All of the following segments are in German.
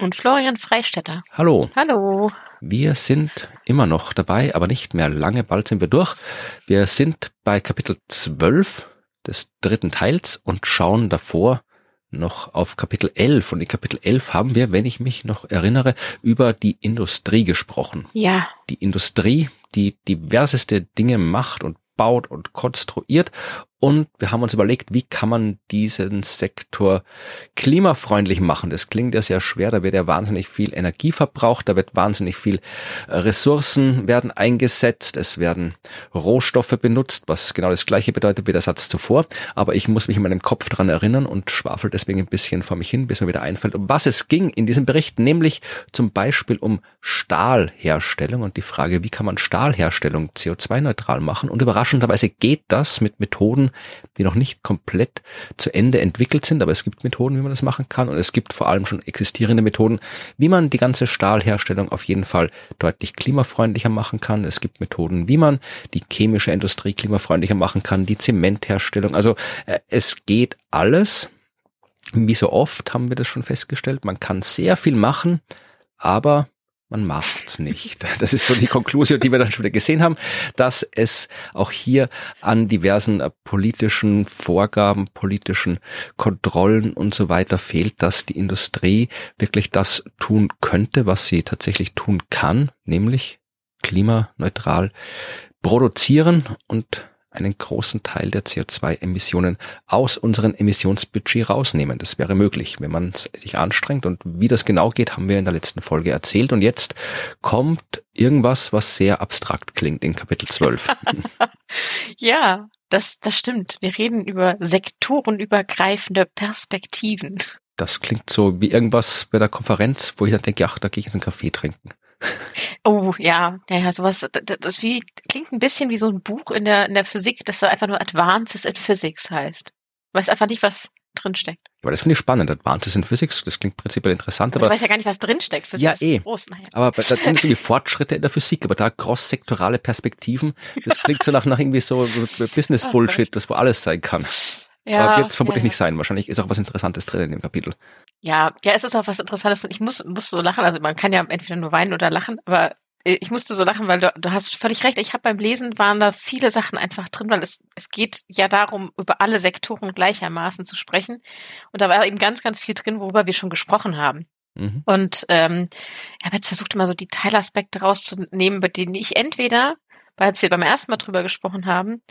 und Florian Freistetter. Hallo. Hallo. Wir sind immer noch dabei, aber nicht mehr lange, bald sind wir durch. Wir sind bei Kapitel 12 des dritten Teils und schauen davor noch auf Kapitel 11. Und in Kapitel 11 haben wir, wenn ich mich noch erinnere, über die Industrie gesprochen. Ja. Die Industrie, die diverseste Dinge macht und baut und konstruiert und wir haben uns überlegt, wie kann man diesen Sektor klimafreundlich machen. Das klingt ja sehr schwer, da wird ja wahnsinnig viel Energie verbraucht, da wird wahnsinnig viel äh, Ressourcen werden eingesetzt, es werden Rohstoffe benutzt, was genau das gleiche bedeutet wie der Satz zuvor. Aber ich muss mich in meinem Kopf dran erinnern und schwafel deswegen ein bisschen vor mich hin, bis mir wieder einfällt, um was es ging in diesem Bericht, nämlich zum Beispiel um Stahlherstellung und die Frage, wie kann man Stahlherstellung CO2-neutral machen. Und überraschenderweise geht das mit Methoden, die noch nicht komplett zu Ende entwickelt sind, aber es gibt Methoden, wie man das machen kann und es gibt vor allem schon existierende Methoden, wie man die ganze Stahlherstellung auf jeden Fall deutlich klimafreundlicher machen kann. Es gibt Methoden, wie man die chemische Industrie klimafreundlicher machen kann, die Zementherstellung. Also äh, es geht alles. Wie so oft haben wir das schon festgestellt. Man kann sehr viel machen, aber man macht's nicht. Das ist so die Konklusion, die wir dann schon wieder gesehen haben, dass es auch hier an diversen äh, politischen Vorgaben, politischen Kontrollen und so weiter fehlt, dass die Industrie wirklich das tun könnte, was sie tatsächlich tun kann, nämlich klimaneutral produzieren und einen großen Teil der CO2-Emissionen aus unserem Emissionsbudget rausnehmen. Das wäre möglich, wenn man sich anstrengt. Und wie das genau geht, haben wir in der letzten Folge erzählt. Und jetzt kommt irgendwas, was sehr abstrakt klingt in Kapitel 12. ja, das, das stimmt. Wir reden über sektorenübergreifende Perspektiven. Das klingt so wie irgendwas bei der Konferenz, wo ich dann denke, ach, da gehe ich jetzt einen Kaffee trinken. Oh ja, ja, sowas, das, wie, klingt ein bisschen wie so ein Buch in der, in der Physik, das da einfach nur Advances in Physics heißt. Weiß einfach nicht, was drinsteckt. Aber das finde ich spannend, Advances in Physics, das klingt prinzipiell interessant, aber. Ich weiß ja gar nicht, was drinsteckt. Physik ja, eh. Groß, naja. Aber da sind so die Fortschritte in der Physik, aber da cross-sektorale Perspektiven, das klingt so nach, nach irgendwie so Business-Bullshit, das wo alles sein kann. Ja, wird es vermutlich ja. nicht sein. Wahrscheinlich ist auch was Interessantes drin in dem Kapitel. Ja, ja, es ist auch was Interessantes drin. Ich muss, muss so lachen. Also man kann ja entweder nur weinen oder lachen, aber ich musste so lachen, weil du, du hast völlig recht. Ich habe beim Lesen waren da viele Sachen einfach drin, weil es, es geht ja darum, über alle Sektoren gleichermaßen zu sprechen. Und da war eben ganz, ganz viel drin, worüber wir schon gesprochen haben. Mhm. Und ähm, ich habe jetzt versucht, immer so die Teilaspekte rauszunehmen, bei denen ich entweder, weil wir beim ersten Mal drüber gesprochen haben,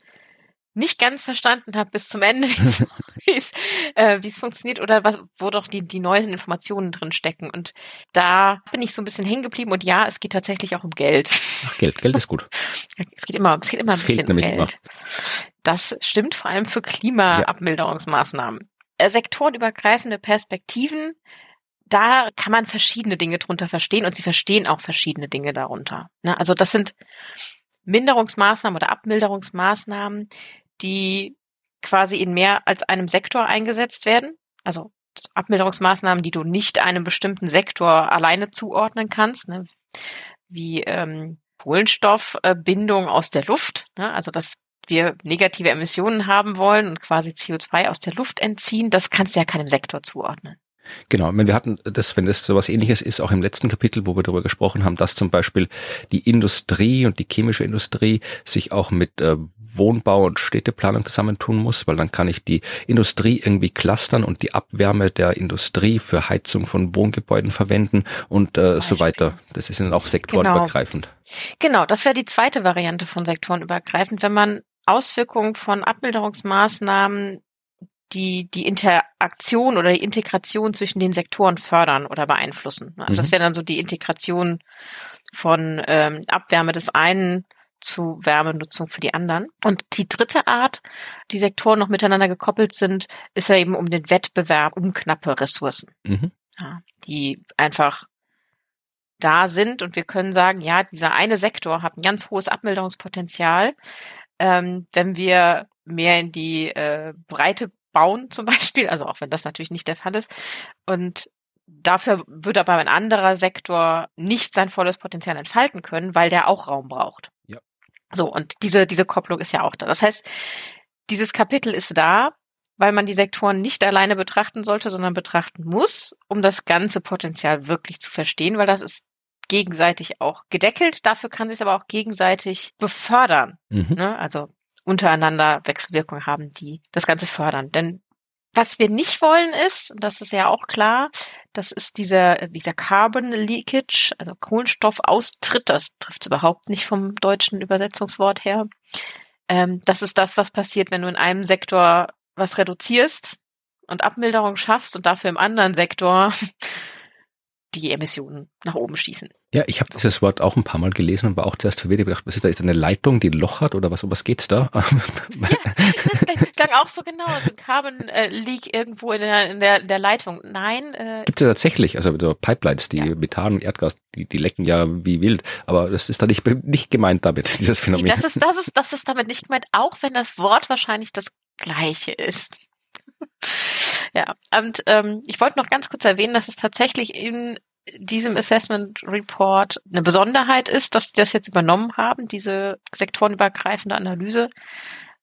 nicht ganz verstanden habe bis zum Ende, wie es äh, wie es funktioniert oder was, wo doch die, die neuen Informationen drin stecken. Und da bin ich so ein bisschen hängen geblieben und ja, es geht tatsächlich auch um Geld. Ach, Geld, Geld ist gut. Es geht immer, es geht immer ein bisschen um Geld. Immer. Das stimmt vor allem für Klimaabmilderungsmaßnahmen. Ja. Äh, sektorenübergreifende Perspektiven, da kann man verschiedene Dinge drunter verstehen und sie verstehen auch verschiedene Dinge darunter. Ne? Also das sind Minderungsmaßnahmen oder Abmilderungsmaßnahmen, die quasi in mehr als einem Sektor eingesetzt werden. Also Abmilderungsmaßnahmen, die du nicht einem bestimmten Sektor alleine zuordnen kannst, ne? wie ähm, Kohlenstoffbindung aus der Luft, ne? also dass wir negative Emissionen haben wollen und quasi CO2 aus der Luft entziehen, das kannst du ja keinem Sektor zuordnen. Genau, wir hatten das, wenn das so was ähnliches ist, auch im letzten Kapitel, wo wir darüber gesprochen haben, dass zum Beispiel die Industrie und die chemische Industrie sich auch mit äh, Wohnbau und Städteplanung zusammentun muss, weil dann kann ich die Industrie irgendwie clustern und die Abwärme der Industrie für Heizung von Wohngebäuden verwenden und äh, so weiter. Das ist dann auch sektorenübergreifend. Genau, genau das wäre die zweite Variante von sektorenübergreifend, wenn man Auswirkungen von Abmilderungsmaßnahmen die die Interaktion oder die Integration zwischen den Sektoren fördern oder beeinflussen. Also mhm. das wäre dann so die Integration von ähm, Abwärme des einen zu Wärmenutzung für die anderen. Und die dritte Art, die Sektoren noch miteinander gekoppelt sind, ist ja eben um den Wettbewerb um knappe Ressourcen, mhm. ja, die einfach da sind und wir können sagen, ja, dieser eine Sektor hat ein ganz hohes Abmilderungspotenzial. Ähm, wenn wir mehr in die äh, Breite bauen zum Beispiel, also auch wenn das natürlich nicht der Fall ist. Und dafür würde aber ein anderer Sektor nicht sein volles Potenzial entfalten können, weil der auch Raum braucht. Ja. So, und diese, diese Kopplung ist ja auch da. Das heißt, dieses Kapitel ist da, weil man die Sektoren nicht alleine betrachten sollte, sondern betrachten muss, um das ganze Potenzial wirklich zu verstehen, weil das ist gegenseitig auch gedeckelt. Dafür kann sich aber auch gegenseitig befördern. Mhm. Ne? Also untereinander Wechselwirkungen haben, die das Ganze fördern. Denn was wir nicht wollen ist, und das ist ja auch klar, das ist dieser, dieser Carbon Leakage, also Kohlenstoffaustritt, das trifft überhaupt nicht vom deutschen Übersetzungswort her. Ähm, das ist das, was passiert, wenn du in einem Sektor was reduzierst und Abmilderung schaffst und dafür im anderen Sektor die Emissionen nach oben schießen. Ja, ich habe dieses Wort auch ein paar Mal gelesen und war auch zuerst verwirrt. Ich gedacht, was ist da? Ist eine Leitung, die ein Loch hat oder was? Um was geht's da? ja, das klang auch so genau. Ein Carbon äh, Leak irgendwo in der, in der, in der Leitung. Nein. Äh, Gibt es ja tatsächlich, also so Pipelines, die ja. Methan und Erdgas, die, die lecken ja wie wild. Aber das ist da nicht, nicht gemeint damit, dieses Phänomen. Das ist, das ist, das ist damit nicht gemeint, auch wenn das Wort wahrscheinlich das gleiche ist. Ja, und ähm, ich wollte noch ganz kurz erwähnen, dass es tatsächlich in diesem Assessment Report eine Besonderheit ist, dass die das jetzt übernommen haben, diese sektorenübergreifende Analyse,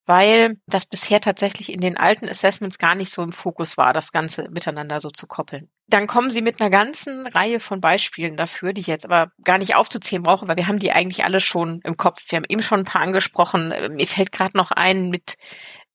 weil das bisher tatsächlich in den alten Assessments gar nicht so im Fokus war, das Ganze miteinander so zu koppeln. Dann kommen sie mit einer ganzen Reihe von Beispielen dafür, die ich jetzt aber gar nicht aufzuzählen brauche, weil wir haben die eigentlich alle schon im Kopf. Wir haben eben schon ein paar angesprochen. Mir fällt gerade noch ein mit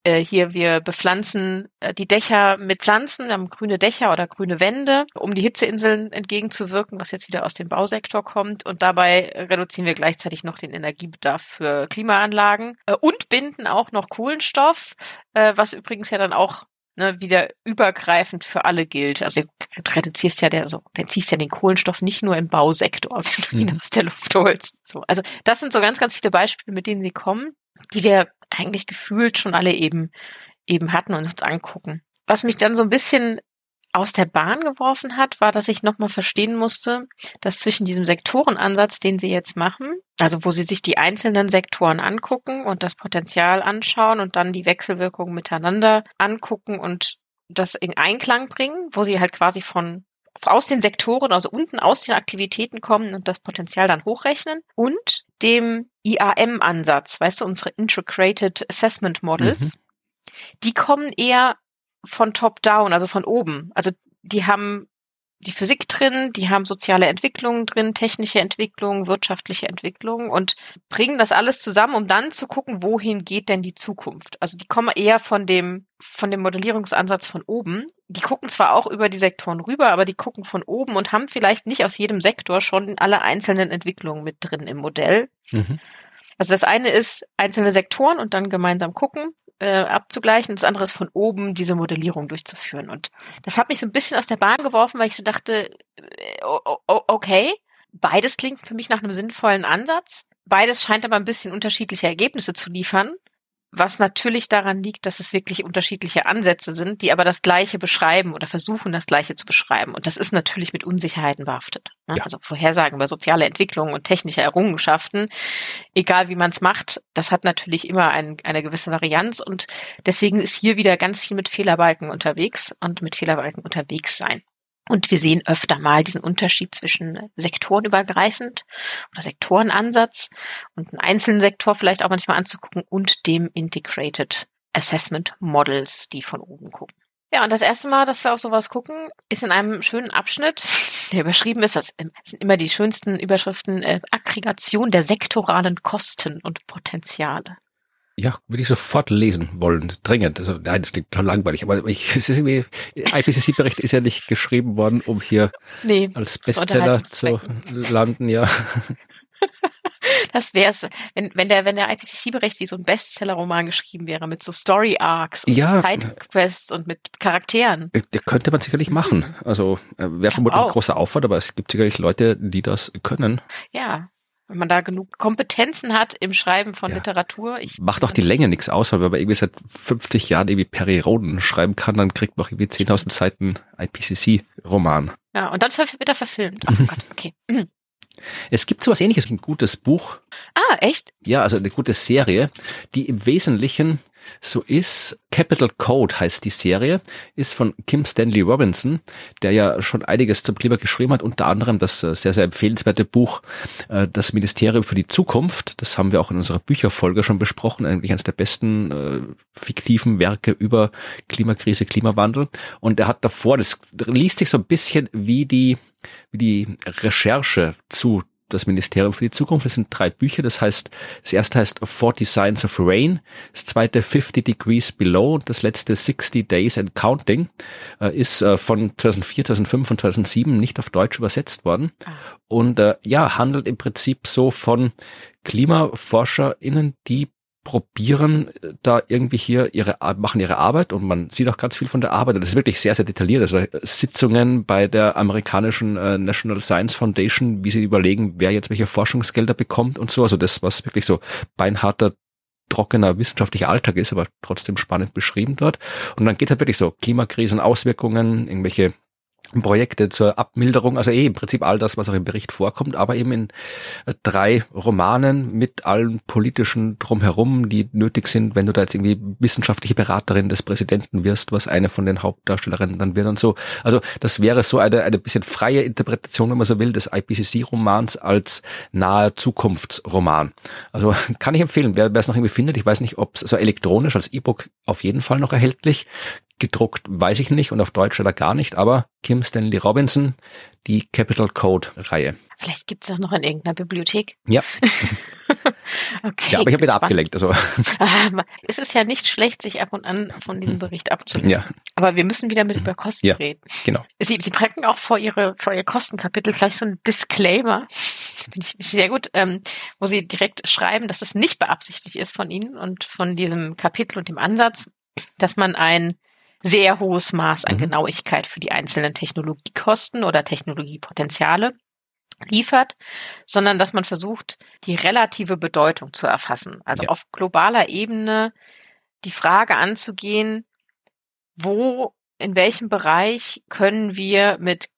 äh, hier, wir bepflanzen äh, die Dächer mit Pflanzen, wir haben grüne Dächer oder grüne Wände, um die Hitzeinseln entgegenzuwirken, was jetzt wieder aus dem Bausektor kommt. Und dabei reduzieren wir gleichzeitig noch den Energiebedarf für Klimaanlagen äh, und binden auch noch Kohlenstoff, äh, was übrigens ja dann auch ne, wieder übergreifend für alle gilt. Also du reduzierst ja der, so, dann ziehst ja den Kohlenstoff nicht nur im Bausektor, wenn du ihn mhm. aus der Luft holst. So, also das sind so ganz, ganz viele Beispiele, mit denen sie kommen, die wir eigentlich gefühlt schon alle eben, eben hatten und uns angucken. Was mich dann so ein bisschen aus der Bahn geworfen hat, war, dass ich nochmal verstehen musste, dass zwischen diesem Sektorenansatz, den sie jetzt machen, also wo sie sich die einzelnen Sektoren angucken und das Potenzial anschauen und dann die Wechselwirkungen miteinander angucken und das in Einklang bringen, wo sie halt quasi von aus den Sektoren, also unten aus den Aktivitäten kommen und das Potenzial dann hochrechnen und dem IAM-Ansatz, weißt du, unsere Integrated Assessment Models, mhm. die kommen eher von top-down, also von oben. Also die haben die Physik drin, die haben soziale Entwicklungen drin, technische Entwicklungen, wirtschaftliche Entwicklungen und bringen das alles zusammen, um dann zu gucken, wohin geht denn die Zukunft. Also die kommen eher von dem, von dem Modellierungsansatz von oben. Die gucken zwar auch über die Sektoren rüber, aber die gucken von oben und haben vielleicht nicht aus jedem Sektor schon alle einzelnen Entwicklungen mit drin im Modell. Mhm. Also das eine ist einzelne Sektoren und dann gemeinsam gucken, äh, abzugleichen. Das andere ist von oben diese Modellierung durchzuführen. Und das hat mich so ein bisschen aus der Bahn geworfen, weil ich so dachte, äh, okay, beides klingt für mich nach einem sinnvollen Ansatz. Beides scheint aber ein bisschen unterschiedliche Ergebnisse zu liefern was natürlich daran liegt, dass es wirklich unterschiedliche Ansätze sind, die aber das Gleiche beschreiben oder versuchen, das Gleiche zu beschreiben. Und das ist natürlich mit Unsicherheiten behaftet. Ne? Ja. Also Vorhersagen über soziale Entwicklung und technische Errungenschaften, egal wie man es macht, das hat natürlich immer ein, eine gewisse Varianz. Und deswegen ist hier wieder ganz viel mit Fehlerbalken unterwegs und mit Fehlerbalken unterwegs sein. Und wir sehen öfter mal diesen Unterschied zwischen sektorenübergreifend oder Sektorenansatz und einen einzelnen Sektor vielleicht auch manchmal anzugucken und dem Integrated Assessment Models, die von oben gucken. Ja, und das erste Mal, dass wir auf sowas gucken, ist in einem schönen Abschnitt, der überschrieben ist, das sind immer die schönsten Überschriften, äh, Aggregation der sektoralen Kosten und Potenziale. Ja, würde ich sofort lesen wollen, dringend. Also, nein, das klingt total langweilig, aber ich, es ist irgendwie, IPCC-Bericht ist ja nicht geschrieben worden, um hier nee, als Bestseller zu landen, ja. Das wäre es, wenn, wenn der, wenn der IPCC-Bericht wie so ein Bestseller-Roman geschrieben wäre, mit so Story-Arcs und ja, so Side-Quests und mit Charakteren. Äh, der könnte man sicherlich machen. Also äh, wäre vermutlich ein großer Aufwand, aber es gibt sicherlich Leute, die das können. Ja, wenn man da genug Kompetenzen hat im Schreiben von ja. Literatur. Ich Macht doch die Länge nichts aus, weil wenn man irgendwie seit 50 Jahren irgendwie Perry Roden schreiben kann, dann kriegt man auch irgendwie 10.000 Seiten IPCC-Roman. Ja, und dann wird er verfilmt. Oh Gott, okay. Es gibt sowas ähnliches, ein gutes Buch. Ah, echt? Ja, also eine gute Serie, die im Wesentlichen so ist. Capital Code heißt die Serie, ist von Kim Stanley Robinson, der ja schon einiges zum Klima geschrieben hat, unter anderem das äh, sehr, sehr empfehlenswerte Buch äh, Das Ministerium für die Zukunft. Das haben wir auch in unserer Bücherfolge schon besprochen, eigentlich eines der besten äh, fiktiven Werke über Klimakrise, Klimawandel. Und er hat davor, das liest sich so ein bisschen wie die wie die Recherche zu das Ministerium für die Zukunft. Es sind drei Bücher. Das heißt, das erste heißt 40 Signs of Rain, das zweite 50 Degrees Below und das letzte 60 Days and Counting äh, ist äh, von 2004, 2005 und 2007 nicht auf Deutsch übersetzt worden. Ah. Und äh, ja, handelt im Prinzip so von KlimaforscherInnen, die probieren da irgendwie hier ihre, machen ihre Arbeit und man sieht auch ganz viel von der Arbeit. Das ist wirklich sehr, sehr detailliert. Also Sitzungen bei der amerikanischen äh, National Science Foundation, wie sie überlegen, wer jetzt welche Forschungsgelder bekommt und so. Also das, was wirklich so beinharter trockener wissenschaftlicher Alltag ist, aber trotzdem spannend beschrieben dort. Und dann geht halt wirklich so Klimakrisen, Auswirkungen, irgendwelche Projekte zur Abmilderung, also eh im Prinzip all das, was auch im Bericht vorkommt, aber eben in äh, drei Romanen mit allen politischen drumherum, die nötig sind, wenn du da jetzt irgendwie wissenschaftliche Beraterin des Präsidenten wirst, was eine von den Hauptdarstellerinnen dann wird und so. Also das wäre so eine, eine bisschen freie Interpretation, wenn man so will, des IPCC-Romans als nahe Zukunftsroman. Also kann ich empfehlen, wer es noch irgendwie findet, ich weiß nicht, ob es so elektronisch als E-Book auf jeden Fall noch erhältlich, gedruckt, weiß ich nicht und auf Deutsch oder gar nicht, aber Kim Stanley Robinson, die Capital Code Reihe. Vielleicht gibt es das noch in irgendeiner Bibliothek. Ja. okay. Ja, aber ich habe wieder abgelenkt. Also. Ah, es ist ja nicht schlecht, sich ab und an von diesem Bericht abzulenken. Ja. Aber wir müssen wieder mit über Kosten ja, reden. Genau. Sie, Sie packen auch vor Ihre vor Ihr Kostenkapitel gleich so ein Disclaimer. Finde ich sehr gut, ähm, wo Sie direkt schreiben, dass es nicht beabsichtigt ist von Ihnen und von diesem Kapitel und dem Ansatz, dass man ein sehr hohes Maß an mhm. Genauigkeit für die einzelnen Technologiekosten oder Technologiepotenziale liefert, sondern dass man versucht, die relative Bedeutung zu erfassen. Also ja. auf globaler Ebene die Frage anzugehen, wo, in welchem Bereich können wir mit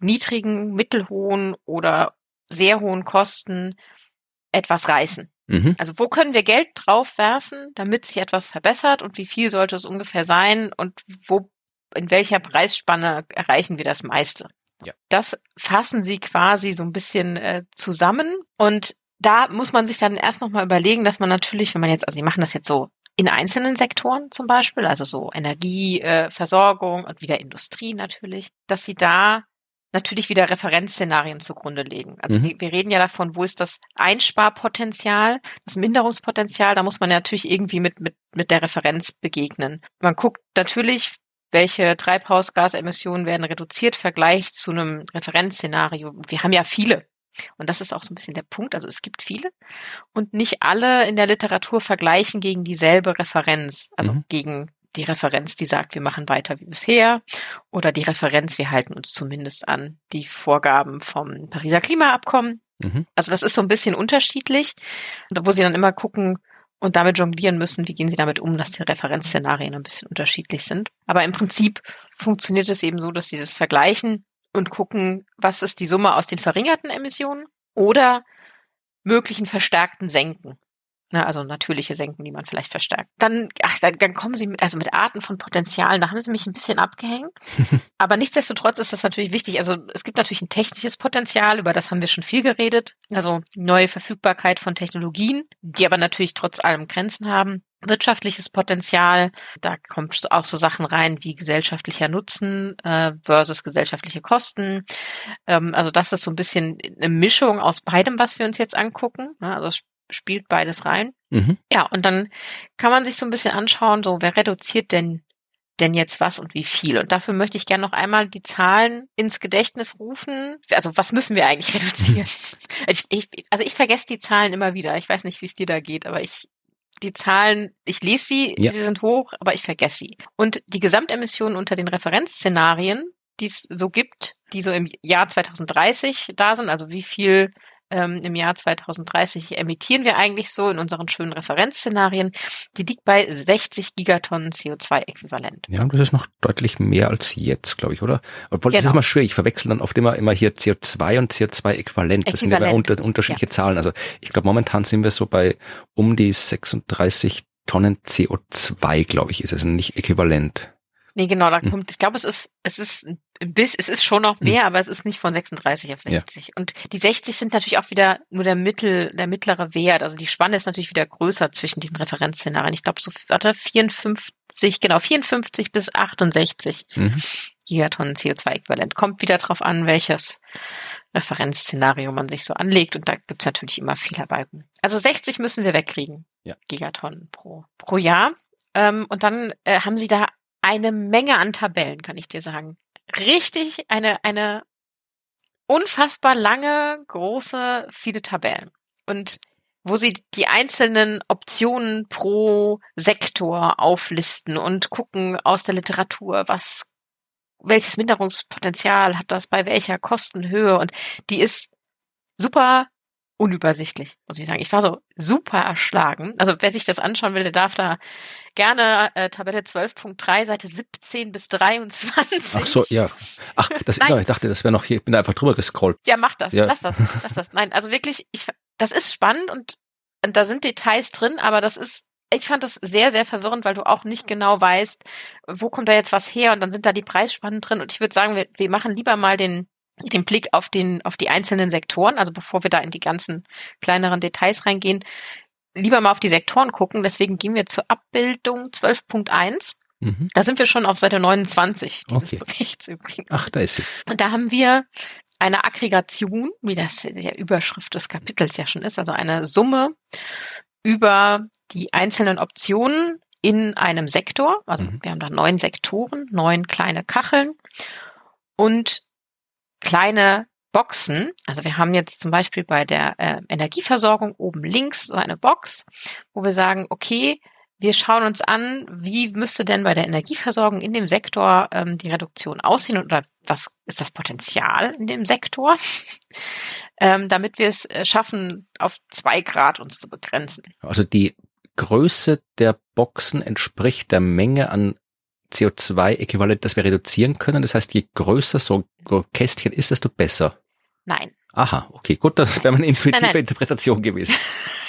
niedrigen, mittelhohen oder sehr hohen Kosten etwas reißen. Mhm. Also wo können wir Geld drauf werfen, damit sich etwas verbessert und wie viel sollte es ungefähr sein und wo, in welcher Preisspanne erreichen wir das meiste? Ja. Das fassen sie quasi so ein bisschen äh, zusammen und da muss man sich dann erst nochmal überlegen, dass man natürlich, wenn man jetzt, also sie machen das jetzt so in einzelnen Sektoren zum Beispiel, also so Energieversorgung äh, und wieder Industrie natürlich, dass sie da natürlich wieder Referenzszenarien zugrunde legen. Also mhm. wir, wir, reden ja davon, wo ist das Einsparpotenzial, das Minderungspotenzial, da muss man natürlich irgendwie mit, mit, mit der Referenz begegnen. Man guckt natürlich, welche Treibhausgasemissionen werden reduziert, Vergleich zu einem Referenzszenario. Wir haben ja viele. Und das ist auch so ein bisschen der Punkt. Also es gibt viele und nicht alle in der Literatur vergleichen gegen dieselbe Referenz, also mhm. gegen die Referenz, die sagt, wir machen weiter wie bisher, oder die Referenz, wir halten uns zumindest an die Vorgaben vom Pariser Klimaabkommen. Mhm. Also das ist so ein bisschen unterschiedlich, wo sie dann immer gucken und damit jonglieren müssen, wie gehen sie damit um, dass die Referenzszenarien ein bisschen unterschiedlich sind. Aber im Prinzip funktioniert es eben so, dass sie das vergleichen und gucken, was ist die Summe aus den verringerten Emissionen oder möglichen verstärkten Senken. Ne, also natürliche Senken, die man vielleicht verstärkt. Dann, ach, dann, dann kommen sie mit, also mit Arten von Potenzialen, da haben sie mich ein bisschen abgehängt. Aber nichtsdestotrotz ist das natürlich wichtig. Also es gibt natürlich ein technisches Potenzial, über das haben wir schon viel geredet. Also neue Verfügbarkeit von Technologien, die aber natürlich trotz allem Grenzen haben. Wirtschaftliches Potenzial, da kommt auch so Sachen rein wie gesellschaftlicher Nutzen äh, versus gesellschaftliche Kosten. Ähm, also das ist so ein bisschen eine Mischung aus beidem, was wir uns jetzt angucken. Ne? Also spielt beides rein. Mhm. Ja, und dann kann man sich so ein bisschen anschauen, so wer reduziert denn denn jetzt was und wie viel? Und dafür möchte ich gerne noch einmal die Zahlen ins Gedächtnis rufen. Also was müssen wir eigentlich reduzieren? Also ich, ich, also ich vergesse die Zahlen immer wieder. Ich weiß nicht, wie es dir da geht, aber ich die Zahlen, ich lese sie, ja. sie sind hoch, aber ich vergesse sie. Und die Gesamtemissionen unter den Referenzszenarien, die es so gibt, die so im Jahr 2030 da sind, also wie viel ähm, im Jahr 2030 emittieren wir eigentlich so in unseren schönen Referenzszenarien, die liegt bei 60 Gigatonnen CO2-Äquivalent. Ja, und das ist noch deutlich mehr als jetzt, glaube ich, oder? Obwohl, genau. das ist immer schwierig. Ich verwechsel dann oft immer, immer hier CO2 und CO2-Äquivalent. Das sind ja unter, unterschiedliche ja. Zahlen. Also ich glaube, momentan sind wir so bei um die 36 Tonnen CO2, glaube ich, ist es nicht äquivalent. Nee, genau, da hm. kommt, ich glaube, es ist, es ist ein bisschen, es ist schon noch mehr, hm. aber es ist nicht von 36 auf 60. Ja. Und die 60 sind natürlich auch wieder nur der Mittel, der mittlere Wert. Also die Spanne ist natürlich wieder größer zwischen diesen Referenzszenarien. Ich glaube, so, warte, 54, genau, 54 bis 68 mhm. Gigatonnen CO2-Äquivalent. Kommt wieder drauf an, welches Referenzszenario man sich so anlegt. Und da gibt's natürlich immer Fehlerbalken. Also 60 müssen wir wegkriegen. Ja. Gigatonnen pro, pro Jahr. Ähm, und dann äh, haben sie da eine Menge an Tabellen, kann ich dir sagen. Richtig, eine, eine unfassbar lange, große, viele Tabellen. Und wo sie die einzelnen Optionen pro Sektor auflisten und gucken aus der Literatur, was, welches Minderungspotenzial hat das bei welcher Kostenhöhe und die ist super unübersichtlich, muss ich sagen. Ich war so super erschlagen. Also wer sich das anschauen will, der darf da gerne äh, Tabelle 12.3, Seite 17 bis 23. Ach so, ja. Ach, das ist ja, ich dachte, das wäre noch hier, ich bin da einfach drüber gescrollt. Ja, mach das, ja. lass das, lass das. Nein, also wirklich, ich, das ist spannend und, und da sind Details drin, aber das ist ich fand das sehr, sehr verwirrend, weil du auch nicht genau weißt, wo kommt da jetzt was her und dann sind da die Preisspannen drin und ich würde sagen, wir, wir machen lieber mal den den Blick auf den, auf die einzelnen Sektoren, also bevor wir da in die ganzen kleineren Details reingehen, lieber mal auf die Sektoren gucken. Deswegen gehen wir zur Abbildung 12.1. Mhm. Da sind wir schon auf Seite 29 dieses okay. Berichts übrigens. Ach, da ist sie. Und da haben wir eine Aggregation, wie das der Überschrift des Kapitels ja schon ist, also eine Summe über die einzelnen Optionen in einem Sektor. Also mhm. wir haben da neun Sektoren, neun kleine Kacheln. Und kleine Boxen. Also wir haben jetzt zum Beispiel bei der äh, Energieversorgung oben links so eine Box, wo wir sagen, okay, wir schauen uns an, wie müsste denn bei der Energieversorgung in dem Sektor ähm, die Reduktion aussehen oder was ist das Potenzial in dem Sektor, ähm, damit wir es äh, schaffen, auf zwei Grad uns zu begrenzen. Also die Größe der Boxen entspricht der Menge an CO2-Äquivalent, das wir reduzieren können? Das heißt, je größer so ein Kästchen ist, desto besser. Nein. Aha, okay, gut, das wäre meine intuitive nein, nein. Interpretation gewesen.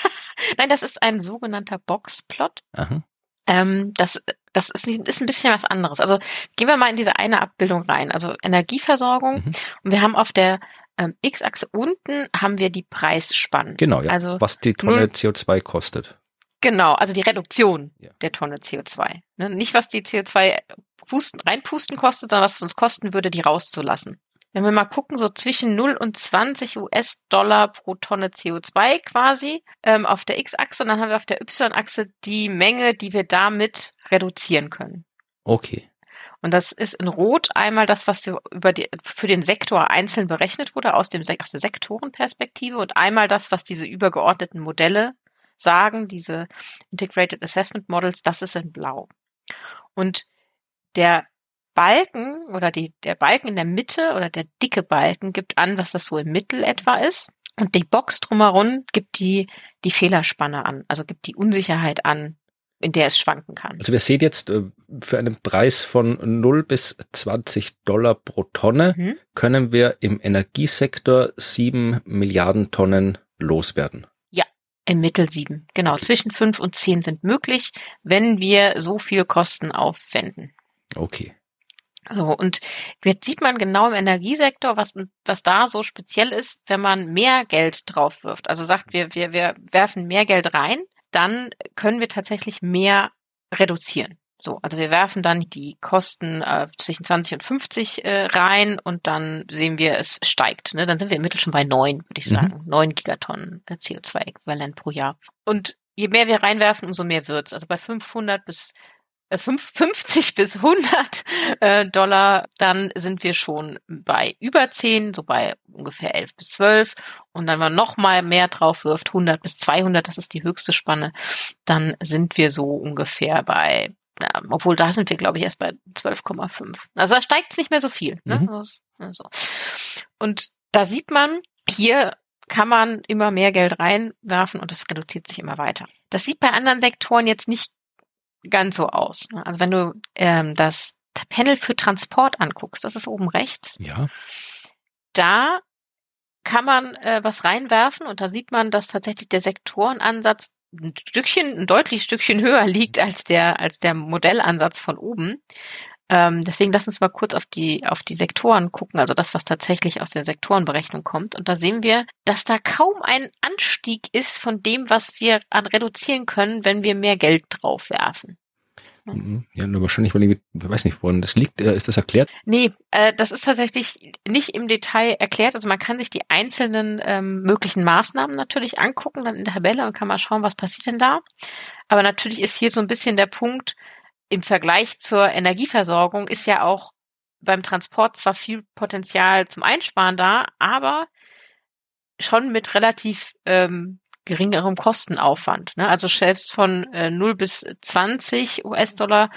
nein, das ist ein sogenannter Boxplot. Aha. Ähm, das das ist, ist ein bisschen was anderes. Also gehen wir mal in diese eine Abbildung rein. Also Energieversorgung. Mhm. Und wir haben auf der ähm, X-Achse unten haben wir die Preisspannen. Genau, ja. Also was die Tonne CO2 kostet. Genau, also die Reduktion ja. der Tonne CO2. Ne? Nicht, was die CO2 pusten, reinpusten kostet, sondern was es uns kosten würde, die rauszulassen. Wenn wir mal gucken, so zwischen 0 und 20 US-Dollar pro Tonne CO2 quasi ähm, auf der X-Achse und dann haben wir auf der Y-Achse die Menge, die wir damit reduzieren können. Okay. Und das ist in Rot einmal das, was über die, für den Sektor einzeln berechnet wurde aus, dem, aus der Sektorenperspektive und einmal das, was diese übergeordneten Modelle sagen, diese Integrated Assessment Models, das ist in Blau. Und der Balken oder die, der Balken in der Mitte oder der dicke Balken gibt an, was das so im Mittel etwa ist. Und die Box drumherum gibt die, die Fehlerspanne an, also gibt die Unsicherheit an, in der es schwanken kann. Also wir sehen jetzt, äh, für einen Preis von 0 bis 20 Dollar pro Tonne mhm. können wir im Energiesektor 7 Milliarden Tonnen loswerden. Im Mittel sieben. Genau, zwischen fünf und zehn sind möglich, wenn wir so viel Kosten aufwenden. Okay. So, und jetzt sieht man genau im Energiesektor, was, was da so speziell ist, wenn man mehr Geld drauf wirft. Also sagt, wir, wir, wir werfen mehr Geld rein, dann können wir tatsächlich mehr reduzieren. So, also wir werfen dann die Kosten äh, zwischen 20 und 50 äh, rein und dann sehen wir, es steigt. Ne? Dann sind wir im Mittel schon bei neun, würde ich mhm. sagen. Neun Gigatonnen äh, CO2-Äquivalent pro Jahr. Und je mehr wir reinwerfen, umso mehr wird's. Also bei 500 bis äh, 50 bis 100 äh, Dollar, dann sind wir schon bei über 10, so bei ungefähr 11 bis 12. Und dann, wenn man noch mal mehr drauf wirft, 100 bis 200, das ist die höchste Spanne, dann sind wir so ungefähr bei ja, obwohl da sind wir, glaube ich, erst bei 12,5. Also da steigt es nicht mehr so viel. Ne? Mhm. Also, Und da sieht man hier kann man immer mehr Geld reinwerfen und es reduziert sich immer weiter. Das sieht bei anderen Sektoren jetzt nicht ganz so aus. Ne? Also wenn du ähm, das Panel für Transport anguckst, das ist oben rechts. Ja. Da kann man äh, was reinwerfen und da sieht man, dass tatsächlich der Sektorenansatz ein Stückchen, ein deutlich Stückchen höher liegt als der, als der Modellansatz von oben. Ähm, deswegen lass uns mal kurz auf die, auf die Sektoren gucken, also das, was tatsächlich aus der Sektorenberechnung kommt. Und da sehen wir, dass da kaum ein Anstieg ist von dem, was wir an reduzieren können, wenn wir mehr Geld drauf werfen. Mhm. Ja, nur wahrscheinlich, weil ich weiß nicht, woran das liegt. Äh, ist das erklärt? Nee, äh, das ist tatsächlich nicht im Detail erklärt. Also man kann sich die einzelnen ähm, möglichen Maßnahmen natürlich angucken, dann in der Tabelle und kann mal schauen, was passiert denn da. Aber natürlich ist hier so ein bisschen der Punkt, im Vergleich zur Energieversorgung ist ja auch beim Transport zwar viel Potenzial zum Einsparen da, aber schon mit relativ ähm, geringerem Kostenaufwand. Ne? Also selbst von äh, 0 bis 20 US-Dollar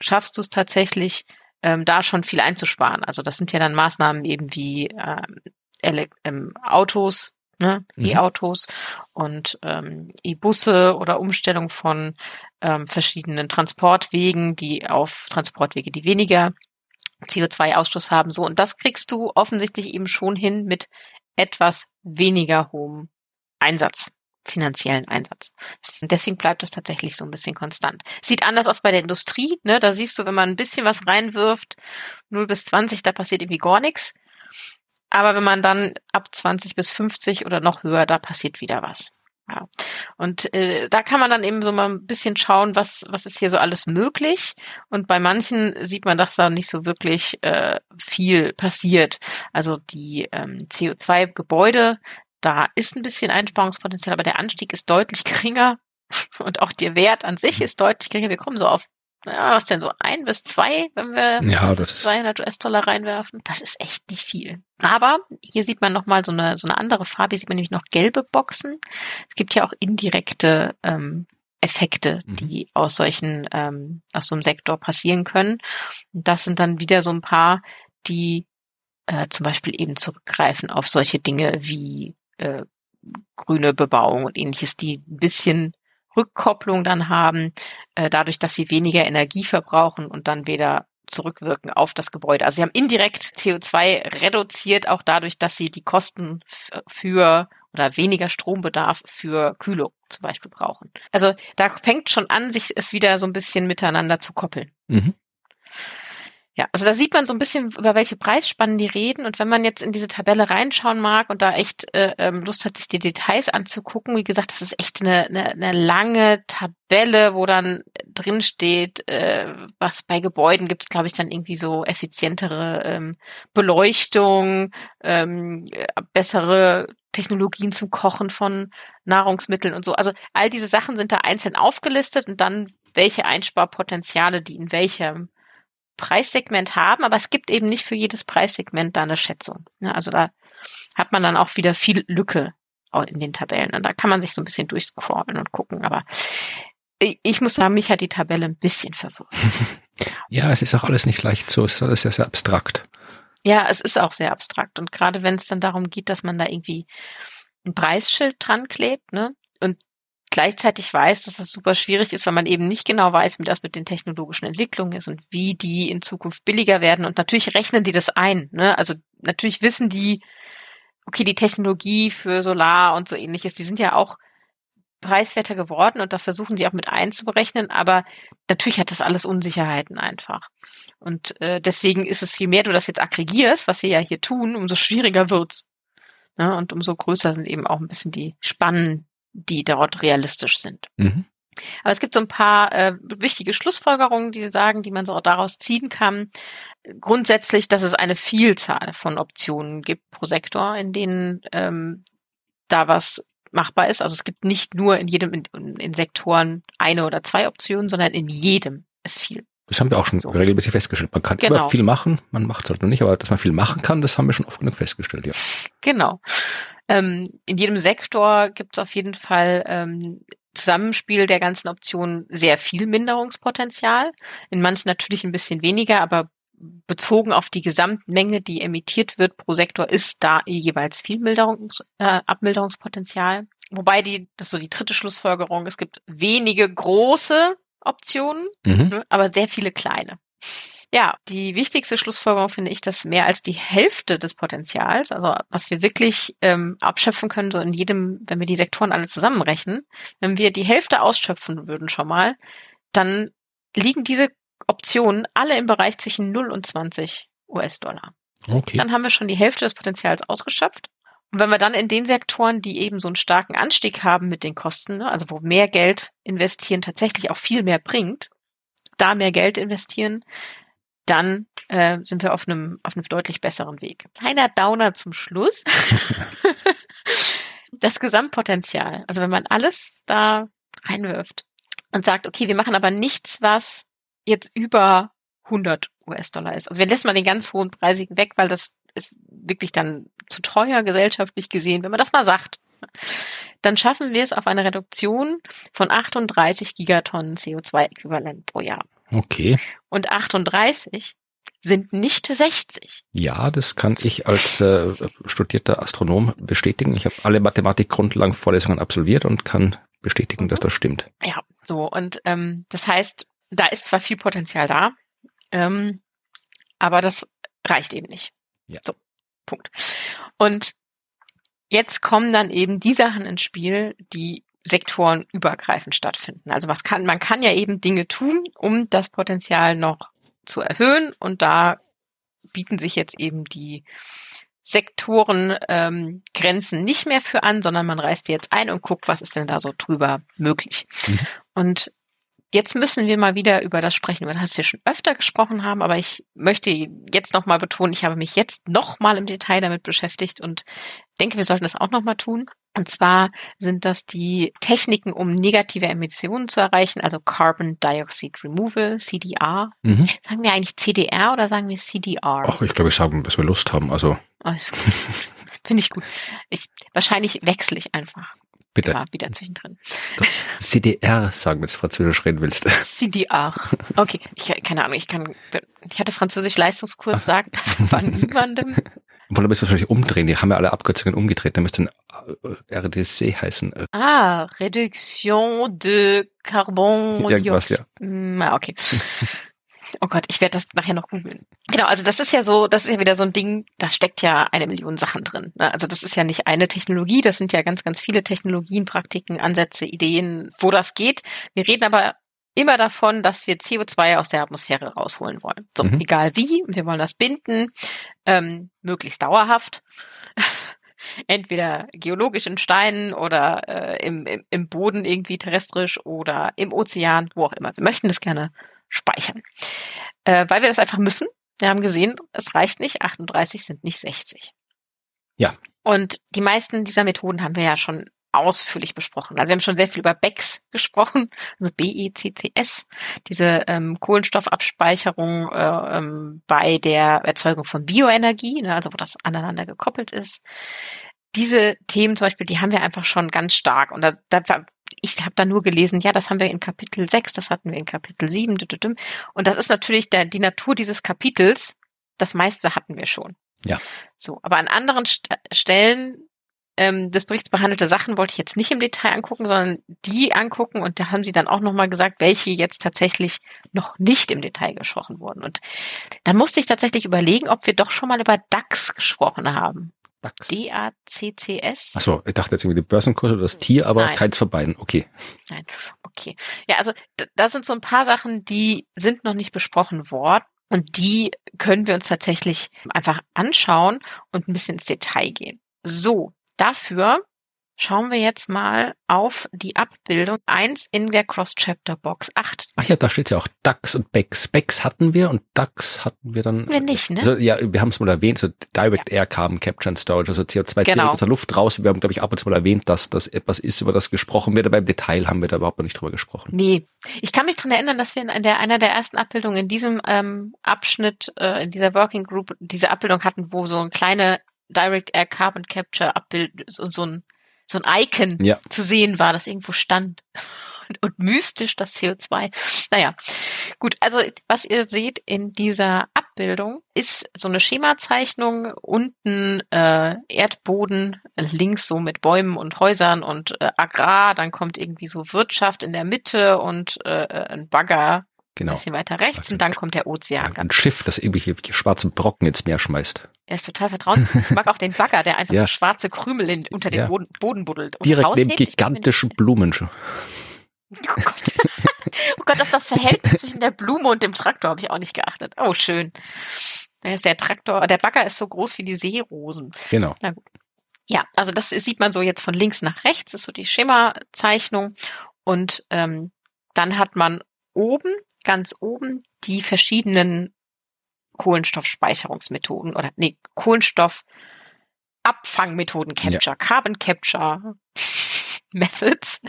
schaffst du es tatsächlich, ähm, da schon viel einzusparen. Also das sind ja dann Maßnahmen eben wie ähm, ähm, Autos, ne? Mhm. E-Autos und ähm, E-Busse oder Umstellung von ähm, verschiedenen Transportwegen, die auf Transportwege, die weniger CO2-Ausstoß haben. So, und das kriegst du offensichtlich eben schon hin mit etwas weniger hohem Einsatz finanziellen Einsatz. Deswegen bleibt es tatsächlich so ein bisschen konstant. Sieht anders aus bei der Industrie, ne? Da siehst du, wenn man ein bisschen was reinwirft, 0 bis 20, da passiert irgendwie gar nichts. Aber wenn man dann ab 20 bis 50 oder noch höher, da passiert wieder was. Ja. Und äh, da kann man dann eben so mal ein bisschen schauen, was, was ist hier so alles möglich. Und bei manchen sieht man, dass da nicht so wirklich äh, viel passiert. Also die ähm, CO2-Gebäude, da ist ein bisschen Einsparungspotenzial, aber der Anstieg ist deutlich geringer und auch der Wert an sich ist deutlich geringer. Wir kommen so auf ja, was denn so ein bis zwei, wenn wir ja, bis 200 US-Dollar reinwerfen? Das ist echt nicht viel. Aber hier sieht man nochmal so eine, so eine andere Farbe. Hier sieht man nämlich noch gelbe Boxen. Es gibt ja auch indirekte ähm, Effekte, mhm. die aus solchen, ähm, aus so einem Sektor passieren können. Und das sind dann wieder so ein paar, die äh, zum Beispiel eben zurückgreifen auf solche Dinge wie äh, grüne Bebauung und ähnliches, die ein bisschen Rückkopplung dann haben, äh, dadurch, dass sie weniger Energie verbrauchen und dann wieder zurückwirken auf das Gebäude. Also sie haben indirekt CO2 reduziert, auch dadurch, dass sie die Kosten für oder weniger Strombedarf für Kühlung zum Beispiel brauchen. Also da fängt schon an, sich es wieder so ein bisschen miteinander zu koppeln. Mhm. Ja, also da sieht man so ein bisschen, über welche Preisspannen die reden. Und wenn man jetzt in diese Tabelle reinschauen mag und da echt äh, ähm, Lust hat, sich die Details anzugucken, wie gesagt, das ist echt eine, eine, eine lange Tabelle, wo dann drin steht, äh, was bei Gebäuden gibt es, glaube ich, dann irgendwie so effizientere ähm, Beleuchtung, ähm, bessere Technologien zum Kochen von Nahrungsmitteln und so. Also all diese Sachen sind da einzeln aufgelistet und dann welche Einsparpotenziale die in welchem Preissegment haben, aber es gibt eben nicht für jedes Preissegment da eine Schätzung. Also da hat man dann auch wieder viel Lücke in den Tabellen. Und da kann man sich so ein bisschen durchscrollen und gucken. Aber ich muss sagen, mich hat die Tabelle ein bisschen verwirrt. Ja, es ist auch alles nicht leicht so. Es ist alles sehr, sehr abstrakt. Ja, es ist auch sehr abstrakt. Und gerade wenn es dann darum geht, dass man da irgendwie ein Preisschild dran klebt, ne? Und gleichzeitig weiß, dass das super schwierig ist, weil man eben nicht genau weiß, wie das mit den technologischen Entwicklungen ist und wie die in Zukunft billiger werden. Und natürlich rechnen die das ein. Ne? Also natürlich wissen die, okay, die Technologie für Solar und so ähnliches, die sind ja auch preiswerter geworden und das versuchen sie auch mit einzuberechnen, aber natürlich hat das alles Unsicherheiten einfach. Und äh, deswegen ist es, je mehr du das jetzt aggregierst, was sie ja hier tun, umso schwieriger wird's. Ne? Und umso größer sind eben auch ein bisschen die Spannen, die dort realistisch sind. Mhm. Aber es gibt so ein paar äh, wichtige Schlussfolgerungen, die sagen, die man so daraus ziehen kann. Grundsätzlich, dass es eine Vielzahl von Optionen gibt pro Sektor, in denen ähm, da was machbar ist. Also es gibt nicht nur in jedem in, in Sektoren eine oder zwei Optionen, sondern in jedem ist viel. Das haben wir auch schon so. regelmäßig festgestellt. Man kann genau. immer viel machen, man macht es halt noch nicht, aber dass man viel machen kann, das haben wir schon oft genug festgestellt, ja. Genau. Ähm, in jedem Sektor gibt es auf jeden Fall ähm, Zusammenspiel der ganzen Optionen sehr viel Minderungspotenzial. In manchen natürlich ein bisschen weniger, aber bezogen auf die Gesamtmenge, die emittiert wird pro Sektor, ist da jeweils viel Milderungs, äh, Abmilderungspotenzial. Wobei die, das ist so die dritte Schlussfolgerung, es gibt wenige große Optionen, mhm. Aber sehr viele kleine. Ja, die wichtigste Schlussfolgerung finde ich, dass mehr als die Hälfte des Potenzials, also was wir wirklich ähm, abschöpfen können, so in jedem, wenn wir die Sektoren alle zusammenrechnen, wenn wir die Hälfte ausschöpfen würden schon mal, dann liegen diese Optionen alle im Bereich zwischen 0 und 20 US-Dollar. Okay. Dann haben wir schon die Hälfte des Potenzials ausgeschöpft. Und wenn wir dann in den Sektoren, die eben so einen starken Anstieg haben mit den Kosten, ne, also wo mehr Geld investieren tatsächlich auch viel mehr bringt, da mehr Geld investieren, dann äh, sind wir auf einem auf einem deutlich besseren Weg. Kleiner Downer zum Schluss. das Gesamtpotenzial. Also wenn man alles da reinwirft und sagt, okay, wir machen aber nichts, was jetzt über 100 US-Dollar ist. Also wir lassen mal den ganz hohen Preisigen weg, weil das ist wirklich dann zu teuer gesellschaftlich gesehen, wenn man das mal sagt. Dann schaffen wir es auf eine Reduktion von 38 Gigatonnen CO2-Äquivalent pro Jahr. Okay. Und 38 sind nicht 60. Ja, das kann ich als äh, studierter Astronom bestätigen. Ich habe alle Mathematikgrundlagen Vorlesungen absolviert und kann bestätigen, dass das stimmt. Ja, so und ähm, das heißt, da ist zwar viel Potenzial da, ähm, aber das reicht eben nicht. Ja. So, Punkt. Und jetzt kommen dann eben die Sachen ins Spiel, die sektorenübergreifend stattfinden. Also was kann, man kann ja eben Dinge tun, um das Potenzial noch zu erhöhen und da bieten sich jetzt eben die Sektoren ähm, Grenzen nicht mehr für an, sondern man reißt die jetzt ein und guckt, was ist denn da so drüber möglich. Mhm. Und Jetzt müssen wir mal wieder über das sprechen, über das wir schon öfter gesprochen haben, aber ich möchte jetzt nochmal betonen, ich habe mich jetzt nochmal im Detail damit beschäftigt und denke, wir sollten das auch nochmal tun. Und zwar sind das die Techniken, um negative Emissionen zu erreichen, also Carbon Dioxide Removal, CDR. Mhm. Sagen wir eigentlich CDR oder sagen wir CDR? Ach, ich glaube, ich sagen, was wir Lust haben. Also. Alles gut. Finde ich gut. Ich, wahrscheinlich wechsle ich einfach. Bitte. War wieder zwischendrin. CDR sagen, wenn du Französisch reden willst. CDR. Okay. Ich, keine Ahnung, ich kann, ich hatte Französisch Leistungskurs, sagt das war niemandem. Wollen wir es wahrscheinlich umdrehen. Die haben ja alle Abkürzungen umgedreht. Da müsste ein RDC heißen. Ah, Reduction de Carbon. Irgendwas, ja. Ah, okay. Oh Gott, ich werde das nachher noch googeln. Genau, also das ist ja so, das ist ja wieder so ein Ding, da steckt ja eine Million Sachen drin. Ne? Also das ist ja nicht eine Technologie, das sind ja ganz, ganz viele Technologien, Praktiken, Ansätze, Ideen, wo das geht. Wir reden aber immer davon, dass wir CO2 aus der Atmosphäre rausholen wollen. So, mhm. egal wie, wir wollen das binden, ähm, möglichst dauerhaft. Entweder geologisch in Steinen oder äh, im, im, im Boden irgendwie terrestrisch oder im Ozean, wo auch immer. Wir möchten das gerne speichern. Äh, weil wir das einfach müssen. Wir haben gesehen, es reicht nicht, 38 sind nicht 60. Ja. Und die meisten dieser Methoden haben wir ja schon ausführlich besprochen. Also wir haben schon sehr viel über BECS gesprochen, also B-E-C-C-S, diese ähm, Kohlenstoffabspeicherung äh, ähm, bei der Erzeugung von Bioenergie, ne, also wo das aneinander gekoppelt ist. Diese Themen zum Beispiel, die haben wir einfach schon ganz stark. Und da, da ich habe da nur gelesen, ja, das haben wir in Kapitel 6, das hatten wir in Kapitel 7. Und das ist natürlich der, die Natur dieses Kapitels. Das meiste hatten wir schon. Ja. So, aber an anderen St Stellen ähm, des Berichts behandelte Sachen wollte ich jetzt nicht im Detail angucken, sondern die angucken und da haben sie dann auch nochmal gesagt, welche jetzt tatsächlich noch nicht im Detail gesprochen wurden. Und dann musste ich tatsächlich überlegen, ob wir doch schon mal über DAX gesprochen haben. DAX. D-A-C-C-S. Achso, ich dachte jetzt irgendwie die Börsenkurse oder das Tier, aber Nein. keins von beiden. Okay. Nein, okay. Ja, also da sind so ein paar Sachen, die sind noch nicht besprochen worden. Und die können wir uns tatsächlich einfach anschauen und ein bisschen ins Detail gehen. So, dafür Schauen wir jetzt mal auf die Abbildung 1 in der Cross-Chapter-Box 8. Ach ja, da steht ja auch DAX und BEX. BEX hatten wir und DAX hatten wir dann. Wir nicht, ne? Also, ja, wir haben es mal erwähnt, so Direct ja. Air Carbon Capture and Storage, also CO2 genau. aus der Luft raus. Wir haben, glaube ich, ab und zu mal erwähnt, dass das etwas ist, über das gesprochen wird, aber im Detail haben wir da überhaupt noch nicht drüber gesprochen. Nee. Ich kann mich dran erinnern, dass wir in der, einer der ersten Abbildungen in diesem ähm, Abschnitt, äh, in dieser Working Group, diese Abbildung hatten, wo so ein kleine Direct Air Carbon Capture Abbild und so ein so ein Icon ja. zu sehen war, das irgendwo stand. und, und mystisch das CO2. Naja, gut, also was ihr seht in dieser Abbildung ist so eine Schemazeichnung, unten äh, Erdboden, links so mit Bäumen und Häusern und äh, Agrar, dann kommt irgendwie so Wirtschaft in der Mitte und äh, ein Bagger Genau. Ein bisschen weiter rechts und dann kommt der Ozean. Ja, ein Schiff, das irgendwelche schwarzen Brocken ins Meer schmeißt. Er ist total vertraut. Ich mag auch den Bagger, der einfach ja. so schwarze Krümel in, unter den ja. Boden, Boden buddelt. Und Direkt neben gigantischen Blumen. Oh Gott. oh Gott, auf das Verhältnis zwischen der Blume und dem Traktor habe ich auch nicht geachtet. Oh, schön. Da ist der Traktor, der Bagger ist so groß wie die Seerosen. Genau. Ja, also das sieht man so jetzt von links nach rechts, das ist so die Schemazeichnung. Und ähm, dann hat man oben, ganz oben, die verschiedenen Kohlenstoffspeicherungsmethoden oder nee, Kohlenstoffabfangmethoden, Capture, ja. Carbon Capture Methods.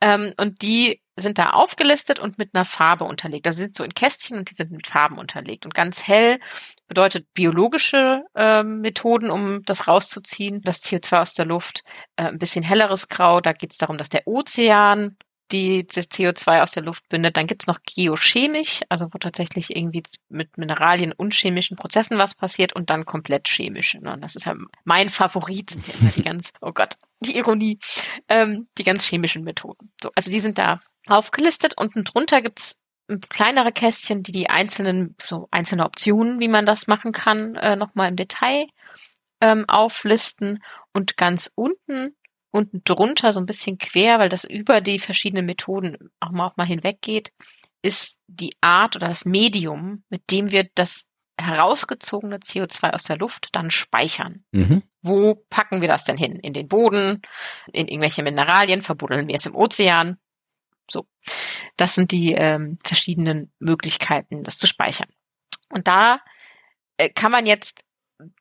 Ähm, und die sind da aufgelistet und mit einer Farbe unterlegt. Also sie sind so in Kästchen und die sind mit Farben unterlegt. Und ganz hell bedeutet biologische äh, Methoden, um das rauszuziehen, das CO2 aus der Luft. Äh, ein bisschen helleres Grau, da geht es darum, dass der Ozean die das CO2 aus der Luft bindet. Dann gibt's noch geochemisch, also wo tatsächlich irgendwie mit Mineralien und chemischen Prozessen was passiert und dann komplett chemisch. Ne? Das ist ja mein Favorit, die ganz, oh Gott, die Ironie, ähm, die ganz chemischen Methoden. So, also die sind da aufgelistet. Unten drunter gibt's kleinere Kästchen, die die einzelnen, so einzelne Optionen, wie man das machen kann, äh, nochmal im Detail ähm, auflisten. Und ganz unten unten drunter so ein bisschen quer, weil das über die verschiedenen Methoden auch mal, auch mal hinweggeht, ist die Art oder das Medium, mit dem wir das herausgezogene CO2 aus der Luft dann speichern. Mhm. Wo packen wir das denn hin? In den Boden, in irgendwelche Mineralien, verbuddeln wir es im Ozean? So, das sind die ähm, verschiedenen Möglichkeiten, das zu speichern. Und da äh, kann man jetzt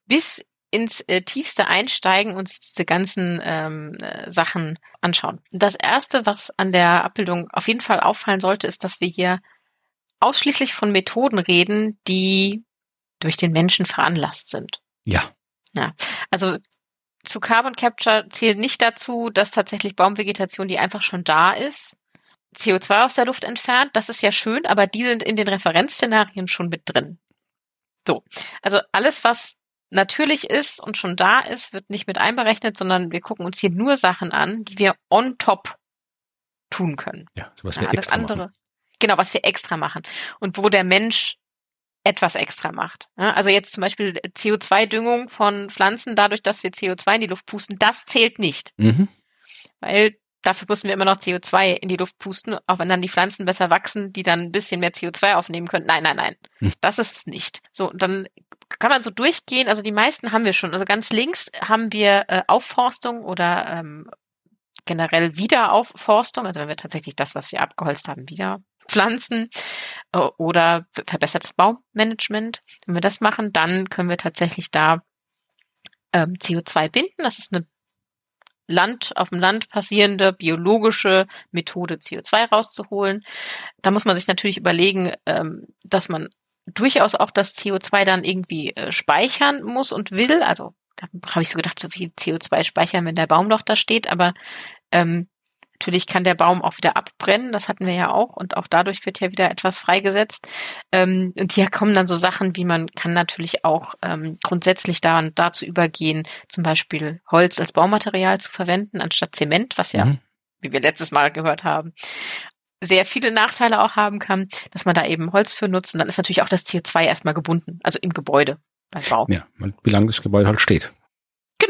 bis ins äh, Tiefste einsteigen und sich diese ganzen ähm, äh, Sachen anschauen. Das Erste, was an der Abbildung auf jeden Fall auffallen sollte, ist, dass wir hier ausschließlich von Methoden reden, die durch den Menschen veranlasst sind. Ja. Ja. Also zu Carbon Capture zählt nicht dazu, dass tatsächlich Baumvegetation, die einfach schon da ist, CO2 aus der Luft entfernt. Das ist ja schön, aber die sind in den Referenzszenarien schon mit drin. So. Also alles, was natürlich ist und schon da ist, wird nicht mit einberechnet, sondern wir gucken uns hier nur Sachen an, die wir on top tun können. Ja, was wir ja, extra andere, machen. Genau, was wir extra machen. Und wo der Mensch etwas extra macht. Ja, also jetzt zum Beispiel CO2-Düngung von Pflanzen, dadurch, dass wir CO2 in die Luft pusten, das zählt nicht. Mhm. Weil dafür müssen wir immer noch CO2 in die Luft pusten, auch wenn dann die Pflanzen besser wachsen, die dann ein bisschen mehr CO2 aufnehmen können. Nein, nein, nein. Hm. Das ist es nicht. So, dann kann man so durchgehen. Also die meisten haben wir schon. Also ganz links haben wir äh, Aufforstung oder ähm, generell Wiederaufforstung. Also wenn wir tatsächlich das, was wir abgeholzt haben, wieder pflanzen äh, oder verbessertes Baumanagement. Wenn wir das machen, dann können wir tatsächlich da ähm, CO2 binden. Das ist eine Land, auf dem Land passierende biologische Methode CO2 rauszuholen. Da muss man sich natürlich überlegen, ähm, dass man durchaus auch das CO2 dann irgendwie äh, speichern muss und will. Also da habe ich so gedacht, so viel CO2 speichern, wenn der Baum doch da steht, aber ähm, natürlich kann der Baum auch wieder abbrennen, das hatten wir ja auch, und auch dadurch wird ja wieder etwas freigesetzt. Ähm, und hier kommen dann so Sachen, wie man kann natürlich auch ähm, grundsätzlich da, dazu übergehen, zum Beispiel Holz als Baumaterial zu verwenden, anstatt Zement, was ja, mhm. wie wir letztes Mal gehört haben, sehr viele Nachteile auch haben kann, dass man da eben Holz für nutzt. Und dann ist natürlich auch das CO2 erstmal gebunden, also im Gebäude beim Bau. Ja, wie lange das Gebäude halt steht.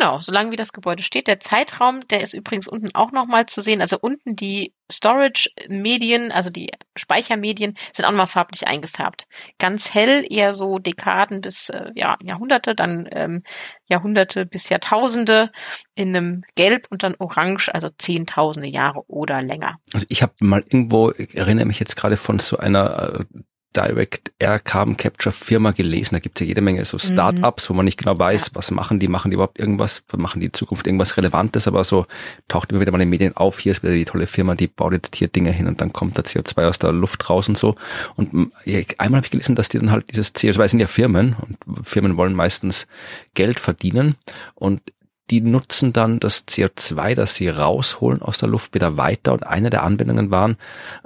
Genau, solange wie das Gebäude steht. Der Zeitraum, der ist übrigens unten auch nochmal zu sehen. Also unten die Storage-Medien, also die Speichermedien, sind auch nochmal farblich eingefärbt. Ganz hell, eher so Dekaden bis äh, ja, Jahrhunderte, dann ähm, Jahrhunderte bis Jahrtausende in einem Gelb und dann Orange, also Zehntausende Jahre oder länger. Also ich habe mal irgendwo, ich erinnere mich jetzt gerade von so einer äh, Direct Air Carbon Capture Firma gelesen. Da gibt es ja jede Menge so mhm. Startups, mhm. wo man nicht genau weiß, ja. was machen die, machen die überhaupt irgendwas, machen die in Zukunft irgendwas Relevantes, aber so taucht immer wieder mal in den Medien auf, hier ist wieder die tolle Firma, die baut jetzt hier Dinge hin und dann kommt da CO2 aus der Luft raus und so. Und einmal habe ich gelesen, dass die dann halt dieses CO2 sind ja Firmen und Firmen wollen meistens Geld verdienen und die nutzen dann das CO2, das sie rausholen aus der Luft wieder weiter und eine der Anwendungen waren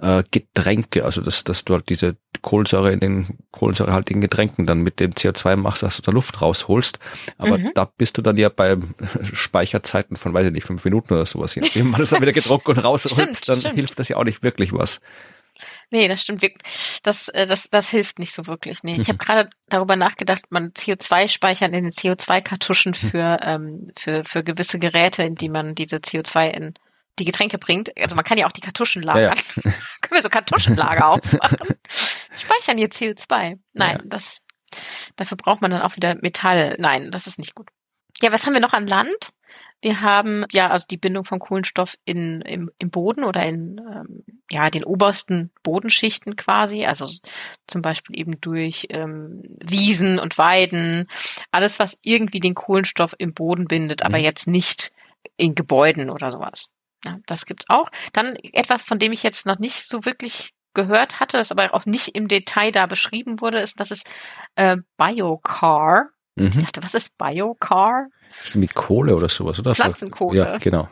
äh, Getränke, also dass, dass du halt diese Kohlensäure in den kohlensäurehaltigen Getränken dann mit dem CO2 machst, dass du der Luft rausholst. Aber mhm. da bist du dann ja bei Speicherzeiten von, weiß ich nicht, fünf Minuten oder sowas. Wenn man das dann wieder gedruckt und rausholt, dann stimmt. hilft das ja auch nicht wirklich was. Nee, das stimmt. Das, äh, das, das hilft nicht so wirklich. Nee. Ich habe mhm. gerade darüber nachgedacht, man CO2 speichern in den CO2-Kartuschen mhm. für, ähm, für, für gewisse Geräte, in die man diese CO2 in die Getränke bringt. Also man kann ja auch die Kartuschen lagern. Ja, ja. Können wir so Kartuschenlager aufmachen? Speichern hier CO2. Nein, ja. das, dafür braucht man dann auch wieder Metall. Nein, das ist nicht gut. Ja, was haben wir noch an Land? Wir haben ja also die Bindung von Kohlenstoff in, im, im Boden oder in ähm, ja den obersten Bodenschichten quasi, also zum Beispiel eben durch ähm, Wiesen und Weiden, alles was irgendwie den Kohlenstoff im Boden bindet, aber mhm. jetzt nicht in Gebäuden oder sowas. Ja, das gibt's auch. Dann etwas, von dem ich jetzt noch nicht so wirklich gehört hatte, das aber auch nicht im Detail da beschrieben wurde, ist, dass es äh, Biocar. Mhm. Ich dachte, was ist Biocar? Das ist mit Kohle oder sowas, oder? Pflanzenkohle. Ja, genau.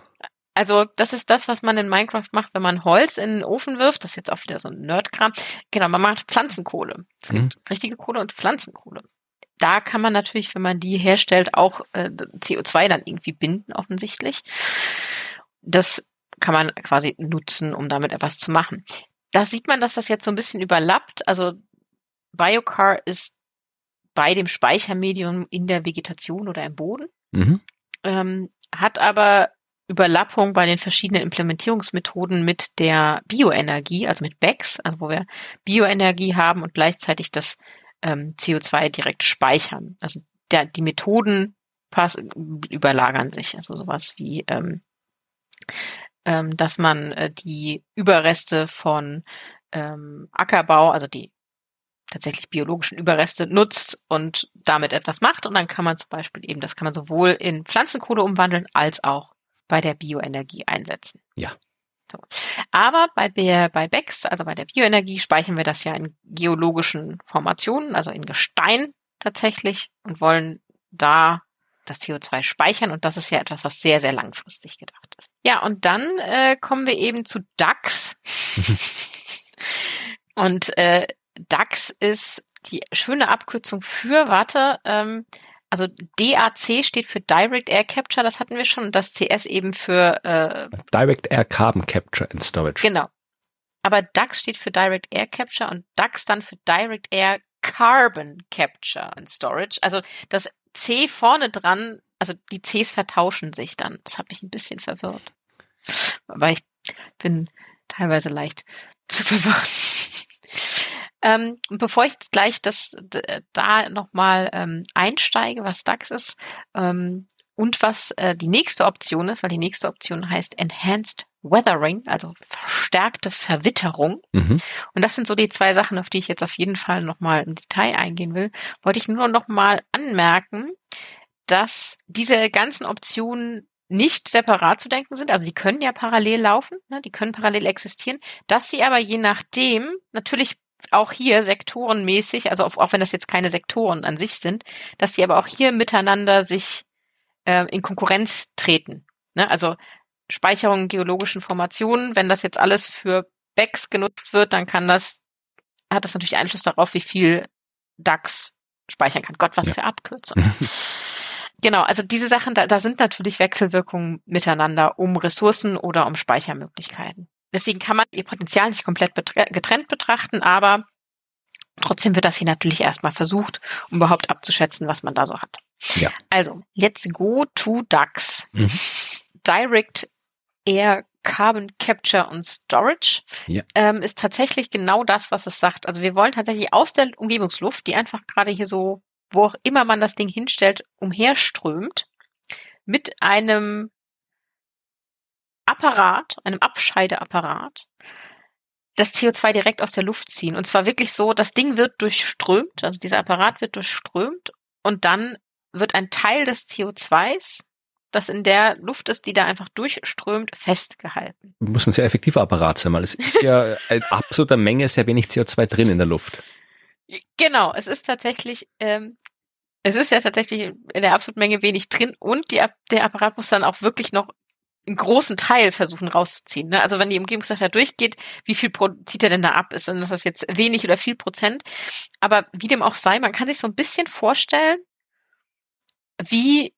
Also das ist das, was man in Minecraft macht, wenn man Holz in den Ofen wirft. Das ist jetzt auch wieder so ein Nerdkram. Genau, man macht Pflanzenkohle. Es gibt mhm. richtige Kohle und Pflanzenkohle. Da kann man natürlich, wenn man die herstellt, auch äh, CO2 dann irgendwie binden, offensichtlich. Das kann man quasi nutzen, um damit etwas zu machen. Da sieht man, dass das jetzt so ein bisschen überlappt. Also Biocar ist bei dem Speichermedium in der Vegetation oder im Boden mhm. ähm, hat aber Überlappung bei den verschiedenen Implementierungsmethoden mit der Bioenergie, also mit BECS, also wo wir Bioenergie haben und gleichzeitig das ähm, CO2 direkt speichern. Also der, die Methoden passen, überlagern sich, also sowas wie ähm, ähm, dass man äh, die Überreste von ähm, Ackerbau, also die tatsächlich biologischen Überreste nutzt und damit etwas macht. Und dann kann man zum Beispiel eben, das kann man sowohl in Pflanzenkohle umwandeln als auch bei der Bioenergie einsetzen. Ja. So. Aber bei, der, bei BEX, also bei der Bioenergie, speichern wir das ja in geologischen Formationen, also in Gestein tatsächlich und wollen da das CO2 speichern und das ist ja etwas, was sehr, sehr langfristig gedacht ist. Ja, und dann äh, kommen wir eben zu DAX. und äh, DAX ist die schöne Abkürzung für, warte, ähm, also DAC steht für Direct Air Capture, das hatten wir schon, und das CS eben für äh, Direct Air Carbon Capture and Storage. Genau. Aber DAX steht für Direct Air Capture und DAX dann für Direct Air Carbon Capture and Storage. Also das C vorne dran, also die Cs vertauschen sich dann. Das hat mich ein bisschen verwirrt. Aber ich bin teilweise leicht zu verwirren. Ähm, bevor ich jetzt gleich das da nochmal ähm, einsteige, was DAX ist ähm, und was äh, die nächste Option ist, weil die nächste Option heißt Enhanced Weathering, also verstärkte Verwitterung. Mhm. Und das sind so die zwei Sachen, auf die ich jetzt auf jeden Fall nochmal im Detail eingehen will. Wollte ich nur nochmal anmerken, dass diese ganzen Optionen nicht separat zu denken sind, also die können ja parallel laufen, ne, die können parallel existieren, dass sie aber je nachdem natürlich auch hier sektorenmäßig, also auch, wenn das jetzt keine Sektoren an sich sind, dass die aber auch hier miteinander sich äh, in Konkurrenz treten. Ne? Also Speicherung geologischen Formationen, wenn das jetzt alles für BECS genutzt wird, dann kann das, hat das natürlich Einfluss darauf, wie viel DAX speichern kann. Gott, was ja. für Abkürzungen. genau, also diese Sachen, da, da sind natürlich Wechselwirkungen miteinander um Ressourcen oder um Speichermöglichkeiten. Deswegen kann man ihr Potenzial nicht komplett getrennt betrachten, aber trotzdem wird das hier natürlich erstmal versucht, um überhaupt abzuschätzen, was man da so hat. Ja. Also, let's go to DAX. Mhm. Direct Air Carbon Capture und Storage ja. ähm, ist tatsächlich genau das, was es sagt. Also wir wollen tatsächlich aus der Umgebungsluft, die einfach gerade hier so, wo auch immer man das Ding hinstellt, umherströmt, mit einem Apparat, einem Abscheideapparat, das CO2 direkt aus der Luft ziehen. Und zwar wirklich so, das Ding wird durchströmt, also dieser Apparat wird durchströmt und dann wird ein Teil des CO2s, das in der Luft ist, die da einfach durchströmt, festgehalten. Muss ein sehr effektiver Apparat sein, weil es ist ja in absoluter Menge sehr wenig CO2 drin in der Luft. Genau, es ist tatsächlich ähm, Es ist ja tatsächlich in der absoluten Menge wenig drin und die, der Apparat muss dann auch wirklich noch einen großen Teil versuchen rauszuziehen. Ne? Also wenn die Umgebungssache da durchgeht, wie viel zieht er denn da ab? Ist das jetzt wenig oder viel Prozent? Aber wie dem auch sei, man kann sich so ein bisschen vorstellen, wie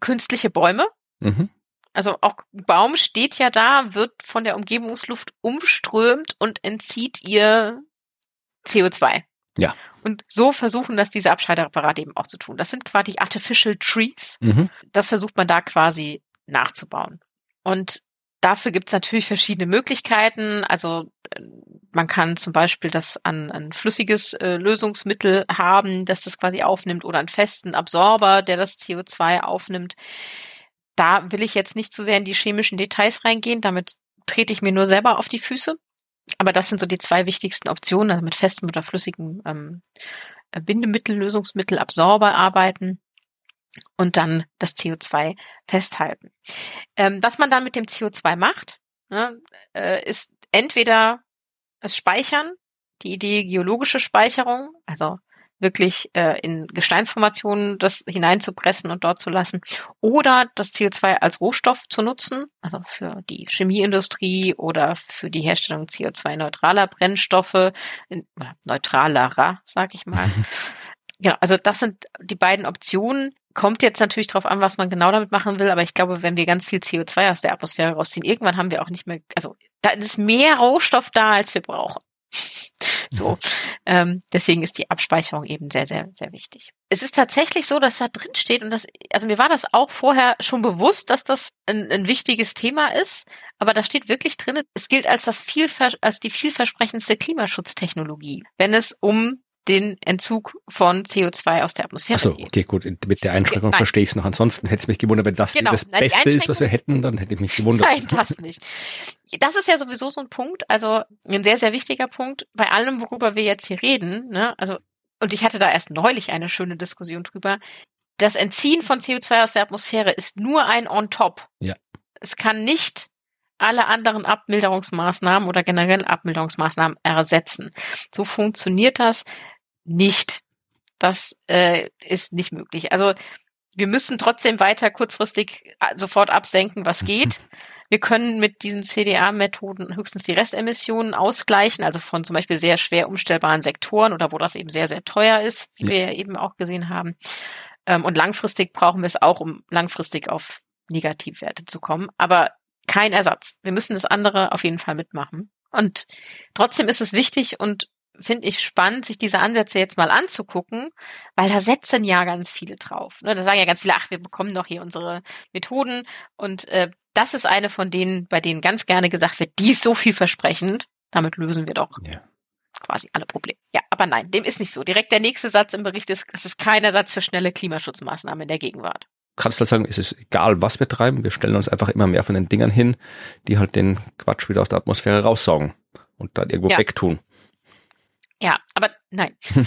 künstliche Bäume. Mhm. Also auch Baum steht ja da, wird von der Umgebungsluft umströmt und entzieht ihr CO2. Ja. Und so versuchen das diese Abscheideapparate eben auch zu tun. Das sind quasi Artificial Trees. Mhm. Das versucht man da quasi nachzubauen. Und dafür gibt es natürlich verschiedene Möglichkeiten. Also äh, man kann zum Beispiel das an ein flüssiges äh, Lösungsmittel haben, das das quasi aufnimmt, oder einen festen Absorber, der das CO2 aufnimmt. Da will ich jetzt nicht zu sehr in die chemischen Details reingehen. Damit trete ich mir nur selber auf die Füße. Aber das sind so die zwei wichtigsten Optionen, also mit festem oder flüssigem ähm, Bindemittel, Lösungsmittel, Absorber arbeiten und dann das CO2 festhalten. Ähm, was man dann mit dem CO2 macht, ne, äh, ist entweder es speichern, die Idee geologische Speicherung, also wirklich äh, in Gesteinsformationen das hineinzupressen und dort zu lassen, oder das CO2 als Rohstoff zu nutzen, also für die Chemieindustrie oder für die Herstellung CO2-neutraler Brennstoffe, in, neutralerer, sag ich mal. genau, also das sind die beiden Optionen, Kommt jetzt natürlich darauf an, was man genau damit machen will, aber ich glaube, wenn wir ganz viel CO2 aus der Atmosphäre rausziehen, irgendwann haben wir auch nicht mehr, also da ist mehr Rohstoff da, als wir brauchen. So, mhm. ähm, deswegen ist die Abspeicherung eben sehr, sehr, sehr wichtig. Es ist tatsächlich so, dass da drin steht und das, also mir war das auch vorher schon bewusst, dass das ein, ein wichtiges Thema ist, aber da steht wirklich drin, es gilt als das viel, als die vielversprechendste Klimaschutztechnologie, wenn es um den Entzug von CO2 aus der Atmosphäre. Achso, okay, gut. Mit der Einschränkung Nein. verstehe ich es noch. Ansonsten hätte es mich gewundert, wenn das genau. das Nein, Beste ist, was wir hätten, dann hätte ich mich gewundert. Nein, das nicht. Das ist ja sowieso so ein Punkt, also ein sehr, sehr wichtiger Punkt bei allem, worüber wir jetzt hier reden. Ne? Also, und ich hatte da erst neulich eine schöne Diskussion drüber. Das Entziehen von CO2 aus der Atmosphäre ist nur ein On-Top. Ja. Es kann nicht alle anderen Abmilderungsmaßnahmen oder generell Abmilderungsmaßnahmen ersetzen. So funktioniert das nicht. Das äh, ist nicht möglich. Also wir müssen trotzdem weiter kurzfristig äh, sofort absenken, was mhm. geht. Wir können mit diesen CDA-Methoden höchstens die Restemissionen ausgleichen, also von zum Beispiel sehr schwer umstellbaren Sektoren oder wo das eben sehr, sehr teuer ist, wie ja. wir eben auch gesehen haben. Ähm, und langfristig brauchen wir es auch, um langfristig auf Negativwerte zu kommen. Aber kein Ersatz. Wir müssen das andere auf jeden Fall mitmachen. Und trotzdem ist es wichtig und finde ich spannend, sich diese Ansätze jetzt mal anzugucken, weil da setzen ja ganz viele drauf. Ne? Da sagen ja ganz viele, ach, wir bekommen doch hier unsere Methoden und äh, das ist eine von denen, bei denen ganz gerne gesagt wird, die ist so vielversprechend, damit lösen wir doch ja. quasi alle Probleme. Ja, aber nein, dem ist nicht so. Direkt der nächste Satz im Bericht ist, es ist kein Ersatz für schnelle Klimaschutzmaßnahmen in der Gegenwart. Kannst du halt sagen, es ist egal, was wir treiben, wir stellen uns einfach immer mehr von den Dingern hin, die halt den Quatsch wieder aus der Atmosphäre raussaugen und dann irgendwo ja. wegtun. Ja, aber nein.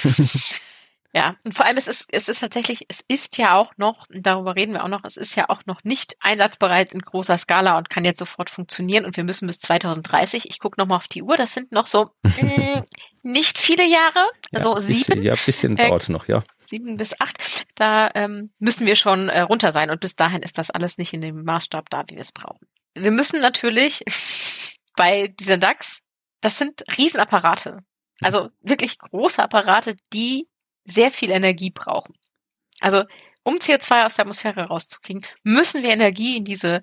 ja, und vor allem es ist es ist tatsächlich, es ist ja auch noch, darüber reden wir auch noch, es ist ja auch noch nicht einsatzbereit in großer Skala und kann jetzt sofort funktionieren und wir müssen bis 2030, ich gucke nochmal auf die Uhr, das sind noch so mh, mm, nicht viele Jahre, also ja, sieben. Bisschen, ja, bisschen äh, dauert's noch, ja. Sieben bis acht, da ähm, müssen wir schon äh, runter sein und bis dahin ist das alles nicht in dem Maßstab da, wie wir es brauchen. Wir müssen natürlich bei dieser DAX, das sind Riesenapparate. Also wirklich große Apparate, die sehr viel Energie brauchen. Also um CO2 aus der Atmosphäre rauszukriegen, müssen wir Energie in diese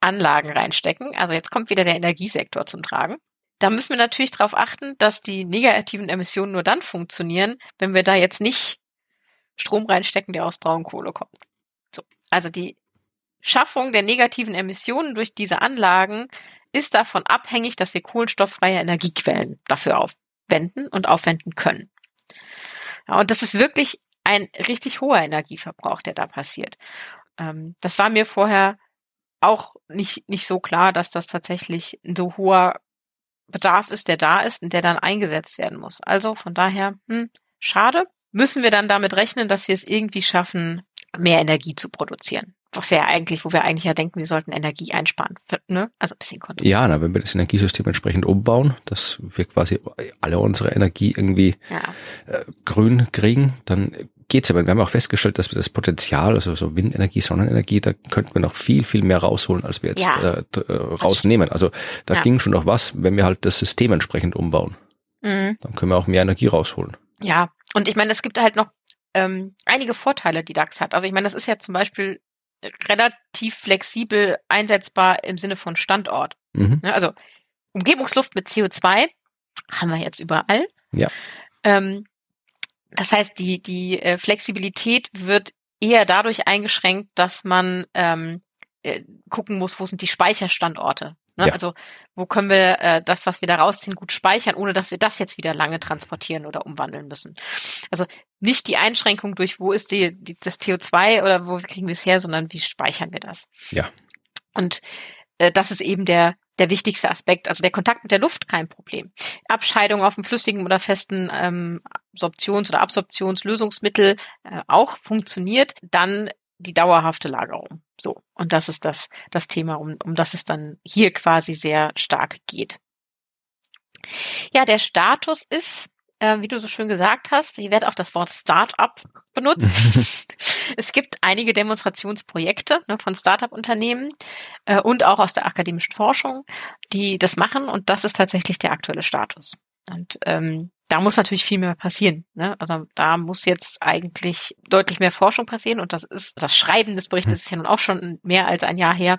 Anlagen reinstecken. Also jetzt kommt wieder der Energiesektor zum Tragen. Da müssen wir natürlich darauf achten, dass die negativen Emissionen nur dann funktionieren, wenn wir da jetzt nicht Strom reinstecken, der aus Braunkohle kommt. So. Also die Schaffung der negativen Emissionen durch diese Anlagen ist davon abhängig, dass wir kohlenstofffreie Energiequellen dafür auf, wenden und aufwenden können. Ja, und das ist wirklich ein richtig hoher Energieverbrauch, der da passiert. Ähm, das war mir vorher auch nicht, nicht so klar, dass das tatsächlich ein so hoher Bedarf ist, der da ist und der dann eingesetzt werden muss. Also von daher, hm, schade. Müssen wir dann damit rechnen, dass wir es irgendwie schaffen, mehr Energie zu produzieren? Was wir ja eigentlich, wo wir eigentlich ja denken, wir sollten Energie einsparen. Ne? Also ein bisschen Konto. Ja, na, wenn wir das Energiesystem entsprechend umbauen, dass wir quasi alle unsere Energie irgendwie ja. äh, grün kriegen, dann geht's aber. Wir haben auch festgestellt, dass wir das Potenzial, also so Windenergie, Sonnenenergie, da könnten wir noch viel, viel mehr rausholen, als wir jetzt ja. äh, äh rausnehmen. Also da ja. ging schon noch was, wenn wir halt das System entsprechend umbauen. Mhm. Dann können wir auch mehr Energie rausholen. Ja, und ich meine, es gibt halt noch ähm, einige Vorteile, die DAX hat. Also ich meine, das ist ja zum Beispiel relativ flexibel einsetzbar im Sinne von Standort. Mhm. Ne, also Umgebungsluft mit CO2 haben wir jetzt überall. Ja. Ähm, das heißt, die, die äh, Flexibilität wird eher dadurch eingeschränkt, dass man ähm, äh, gucken muss, wo sind die Speicherstandorte. Ne? Ja. Also wo können wir äh, das, was wir da rausziehen, gut speichern, ohne dass wir das jetzt wieder lange transportieren oder umwandeln müssen. Also nicht die Einschränkung durch, wo ist die, die das CO2 oder wo kriegen wir es her, sondern wie speichern wir das. Ja. Und äh, das ist eben der der wichtigste Aspekt. Also der Kontakt mit der Luft kein Problem. Abscheidung auf dem flüssigen oder festen ähm, Absorptions- oder Absorptionslösungsmittel äh, auch funktioniert. Dann die dauerhafte Lagerung. So. Und das ist das, das Thema, um, um das es dann hier quasi sehr stark geht. Ja, der Status ist, äh, wie du so schön gesagt hast, hier wird auch das Wort Startup benutzt. es gibt einige Demonstrationsprojekte ne, von Startup-Unternehmen äh, und auch aus der akademischen Forschung, die das machen und das ist tatsächlich der aktuelle Status. Und ähm, da muss natürlich viel mehr passieren. Ne? Also da muss jetzt eigentlich deutlich mehr Forschung passieren und das ist das Schreiben des Berichtes hm. ist ja nun auch schon mehr als ein Jahr her.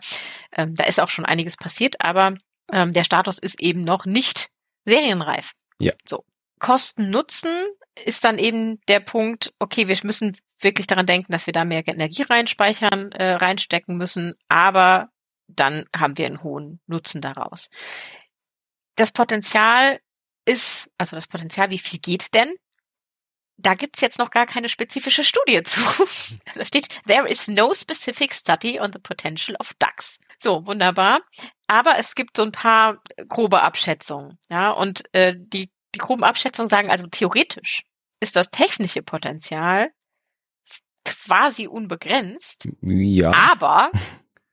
Ähm, da ist auch schon einiges passiert, aber ähm, der Status ist eben noch nicht serienreif. Ja. So Kosten Nutzen ist dann eben der Punkt. Okay, wir müssen wirklich daran denken, dass wir da mehr Energie reinspeichern, äh, reinstecken müssen, aber dann haben wir einen hohen Nutzen daraus. Das Potenzial ist, also das Potenzial, wie viel geht denn? Da gibt's jetzt noch gar keine spezifische Studie zu. da steht, there is no specific study on the potential of ducks. So, wunderbar. Aber es gibt so ein paar grobe Abschätzungen. Ja, und äh, die, die groben Abschätzungen sagen also theoretisch ist das technische Potenzial quasi unbegrenzt. Ja. Aber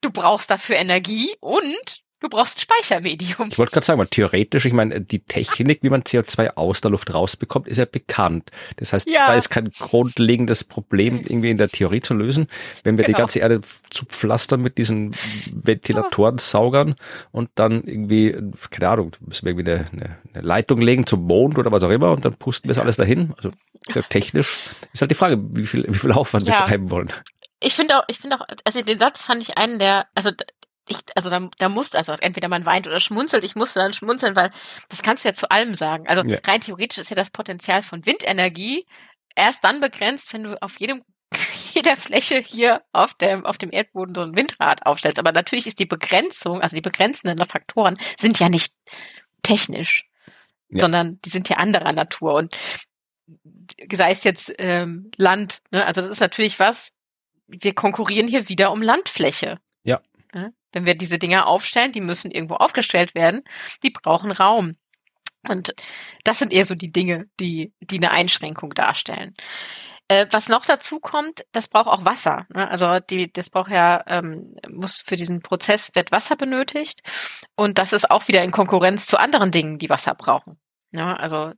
du brauchst dafür Energie und Du brauchst Speichermedium. Ich wollte gerade sagen, weil theoretisch, ich meine, die Technik, wie man CO2 aus der Luft rausbekommt, ist ja bekannt. Das heißt, ja. da ist kein grundlegendes Problem irgendwie in der Theorie zu lösen. Wenn wir genau. die ganze Erde zupflastern mit diesen Ventilatoren, Saugern und dann irgendwie, keine Ahnung, müssen wir irgendwie eine, eine, eine Leitung legen zum Mond oder was auch immer und dann pusten wir das alles dahin. Also technisch ist halt die Frage, wie viel, wie viel Aufwand ja. wir treiben wollen. Ich finde auch, ich finde auch, also den Satz fand ich einen der, also ich, also da, da muss, also entweder man weint oder schmunzelt, ich musste dann schmunzeln, weil das kannst du ja zu allem sagen. Also ja. rein theoretisch ist ja das Potenzial von Windenergie erst dann begrenzt, wenn du auf jedem jeder Fläche hier auf dem, auf dem Erdboden so ein Windrad aufstellst. Aber natürlich ist die Begrenzung, also die begrenzenden Faktoren sind ja nicht technisch, ja. sondern die sind ja anderer Natur. Und sei es jetzt ähm, Land, ne? also das ist natürlich was, wir konkurrieren hier wieder um Landfläche. Ja. Wenn wir diese Dinger aufstellen, die müssen irgendwo aufgestellt werden, die brauchen Raum. Und das sind eher so die Dinge, die, die eine Einschränkung darstellen. Äh, was noch dazu kommt, das braucht auch Wasser. Ne? Also die, das braucht ja, ähm, muss für diesen Prozess wird Wasser benötigt. Und das ist auch wieder in Konkurrenz zu anderen Dingen, die Wasser brauchen. Ne? also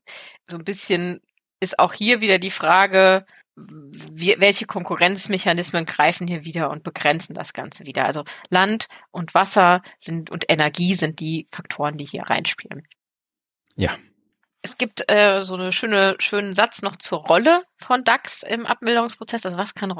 so ein bisschen ist auch hier wieder die Frage, wie, welche Konkurrenzmechanismen greifen hier wieder und begrenzen das Ganze wieder. Also Land und Wasser sind und Energie sind die Faktoren, die hier reinspielen. Ja. Es gibt äh, so eine schöne, schönen Satz noch zur Rolle von DAX im Abmilderungsprozess. Also was kann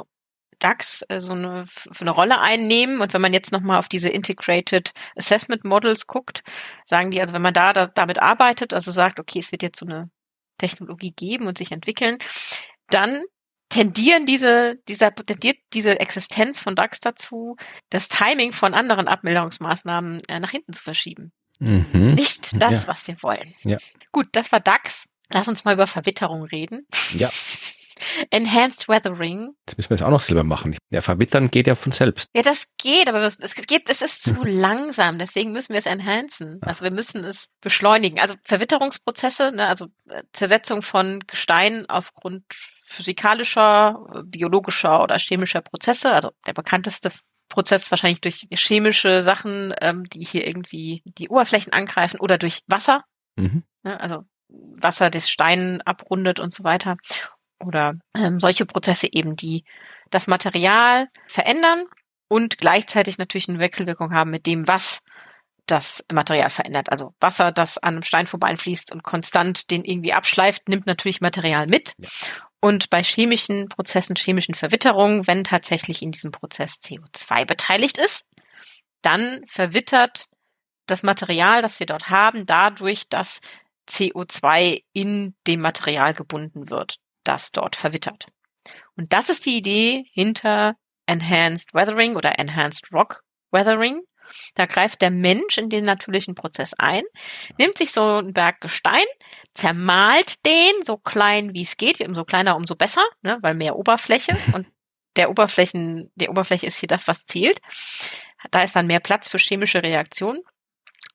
DAX äh, so eine, für eine Rolle einnehmen? Und wenn man jetzt nochmal auf diese Integrated Assessment Models guckt, sagen die, also wenn man da, da damit arbeitet, also sagt, okay, es wird jetzt so eine Technologie geben und sich entwickeln, dann tendieren diese, dieser, tendiert diese Existenz von DAX dazu, das Timing von anderen Abmilderungsmaßnahmen äh, nach hinten zu verschieben. Mhm. Nicht das, ja. was wir wollen. Ja. Gut, das war DAX. Lass uns mal über Verwitterung reden. Ja. Enhanced Weathering. Jetzt müssen wir es auch noch selber machen. Ja, verwittern geht ja von selbst. Ja, das geht, aber es geht, es ist zu langsam. Deswegen müssen wir es enhancen. Also wir müssen es beschleunigen. Also Verwitterungsprozesse, ne, also äh, Zersetzung von Gestein aufgrund physikalischer, biologischer oder chemischer Prozesse. Also der bekannteste Prozess wahrscheinlich durch chemische Sachen, ähm, die hier irgendwie die Oberflächen angreifen oder durch Wasser. Mhm. Ne, also Wasser des Stein abrundet und so weiter. Oder ähm, solche Prozesse eben, die das Material verändern und gleichzeitig natürlich eine Wechselwirkung haben mit dem, was das Material verändert. Also Wasser, das an einem Stein vorbeifließt und konstant den irgendwie abschleift, nimmt natürlich Material mit. Ja. Und bei chemischen Prozessen, chemischen Verwitterungen, wenn tatsächlich in diesem Prozess CO2 beteiligt ist, dann verwittert das Material, das wir dort haben, dadurch, dass CO2 in dem Material gebunden wird, das dort verwittert. Und das ist die Idee hinter Enhanced Weathering oder Enhanced Rock Weathering. Da greift der Mensch in den natürlichen Prozess ein, nimmt sich so einen Berg Gestein, zermalt den so klein wie es geht, umso kleiner, umso besser, ne, weil mehr Oberfläche und der Oberflächen, die Oberfläche ist hier das, was zählt. Da ist dann mehr Platz für chemische Reaktionen.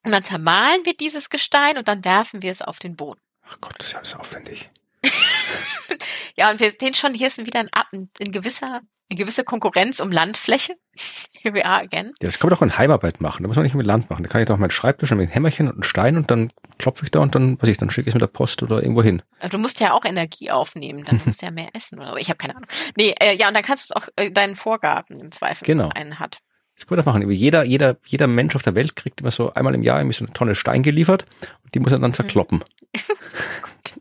Und dann zermahlen wir dieses Gestein und dann werfen wir es auf den Boden. Ach Gott, das ist ja alles aufwendig. ja, und wir sehen schon, hier ist wieder ein, ein gewisser, eine gewisse Konkurrenz um Landfläche. Here we are again. Ja, das kann man doch in Heimarbeit machen. Da muss man nicht mit Land machen. Da kann ich doch meinen Schreibtisch mit einem Hämmerchen und einem Stein und dann klopfe ich da und dann, was ich, dann schicke ich es mit der Post oder irgendwo hin. Du musst ja auch Energie aufnehmen, dann musst du ja mehr essen oder so. Ich habe keine Ahnung. Nee, äh, ja, und dann kannst du es auch äh, deinen Vorgaben im Zweifel, genau. einen hat. Das kann man doch machen. Jeder, jeder, jeder Mensch auf der Welt kriegt immer so einmal im Jahr irgendwie so eine Tonne Stein geliefert und die muss er dann zerkloppen. Gut.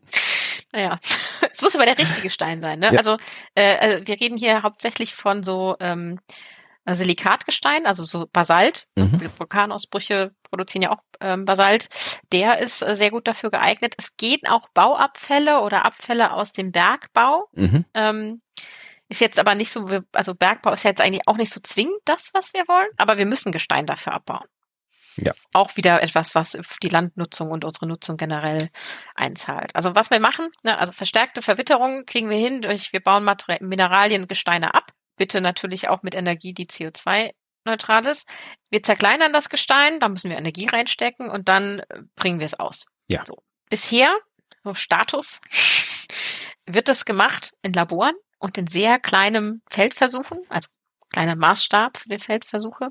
Naja, es muss aber der richtige Stein sein. Ne? Ja. Also, äh, also wir reden hier hauptsächlich von so ähm, Silikatgestein, also so Basalt. Mhm. Vulkanausbrüche produzieren ja auch ähm, Basalt. Der ist äh, sehr gut dafür geeignet. Es gehen auch Bauabfälle oder Abfälle aus dem Bergbau. Mhm. Ähm, ist jetzt aber nicht so, also Bergbau ist jetzt eigentlich auch nicht so zwingend das, was wir wollen, aber wir müssen Gestein dafür abbauen. Ja. Auch wieder etwas, was die Landnutzung und unsere Nutzung generell einzahlt. Also was wir machen, ne, also verstärkte Verwitterung kriegen wir hin durch, wir bauen Mater Mineralien, Gesteine ab. Bitte natürlich auch mit Energie, die CO2 neutral ist. Wir zerkleinern das Gestein, da müssen wir Energie reinstecken und dann äh, bringen wir es aus. Ja. So. Bisher, so Status, wird das gemacht in Laboren und in sehr kleinem Feldversuchen, also kleiner Maßstab für die Feldversuche.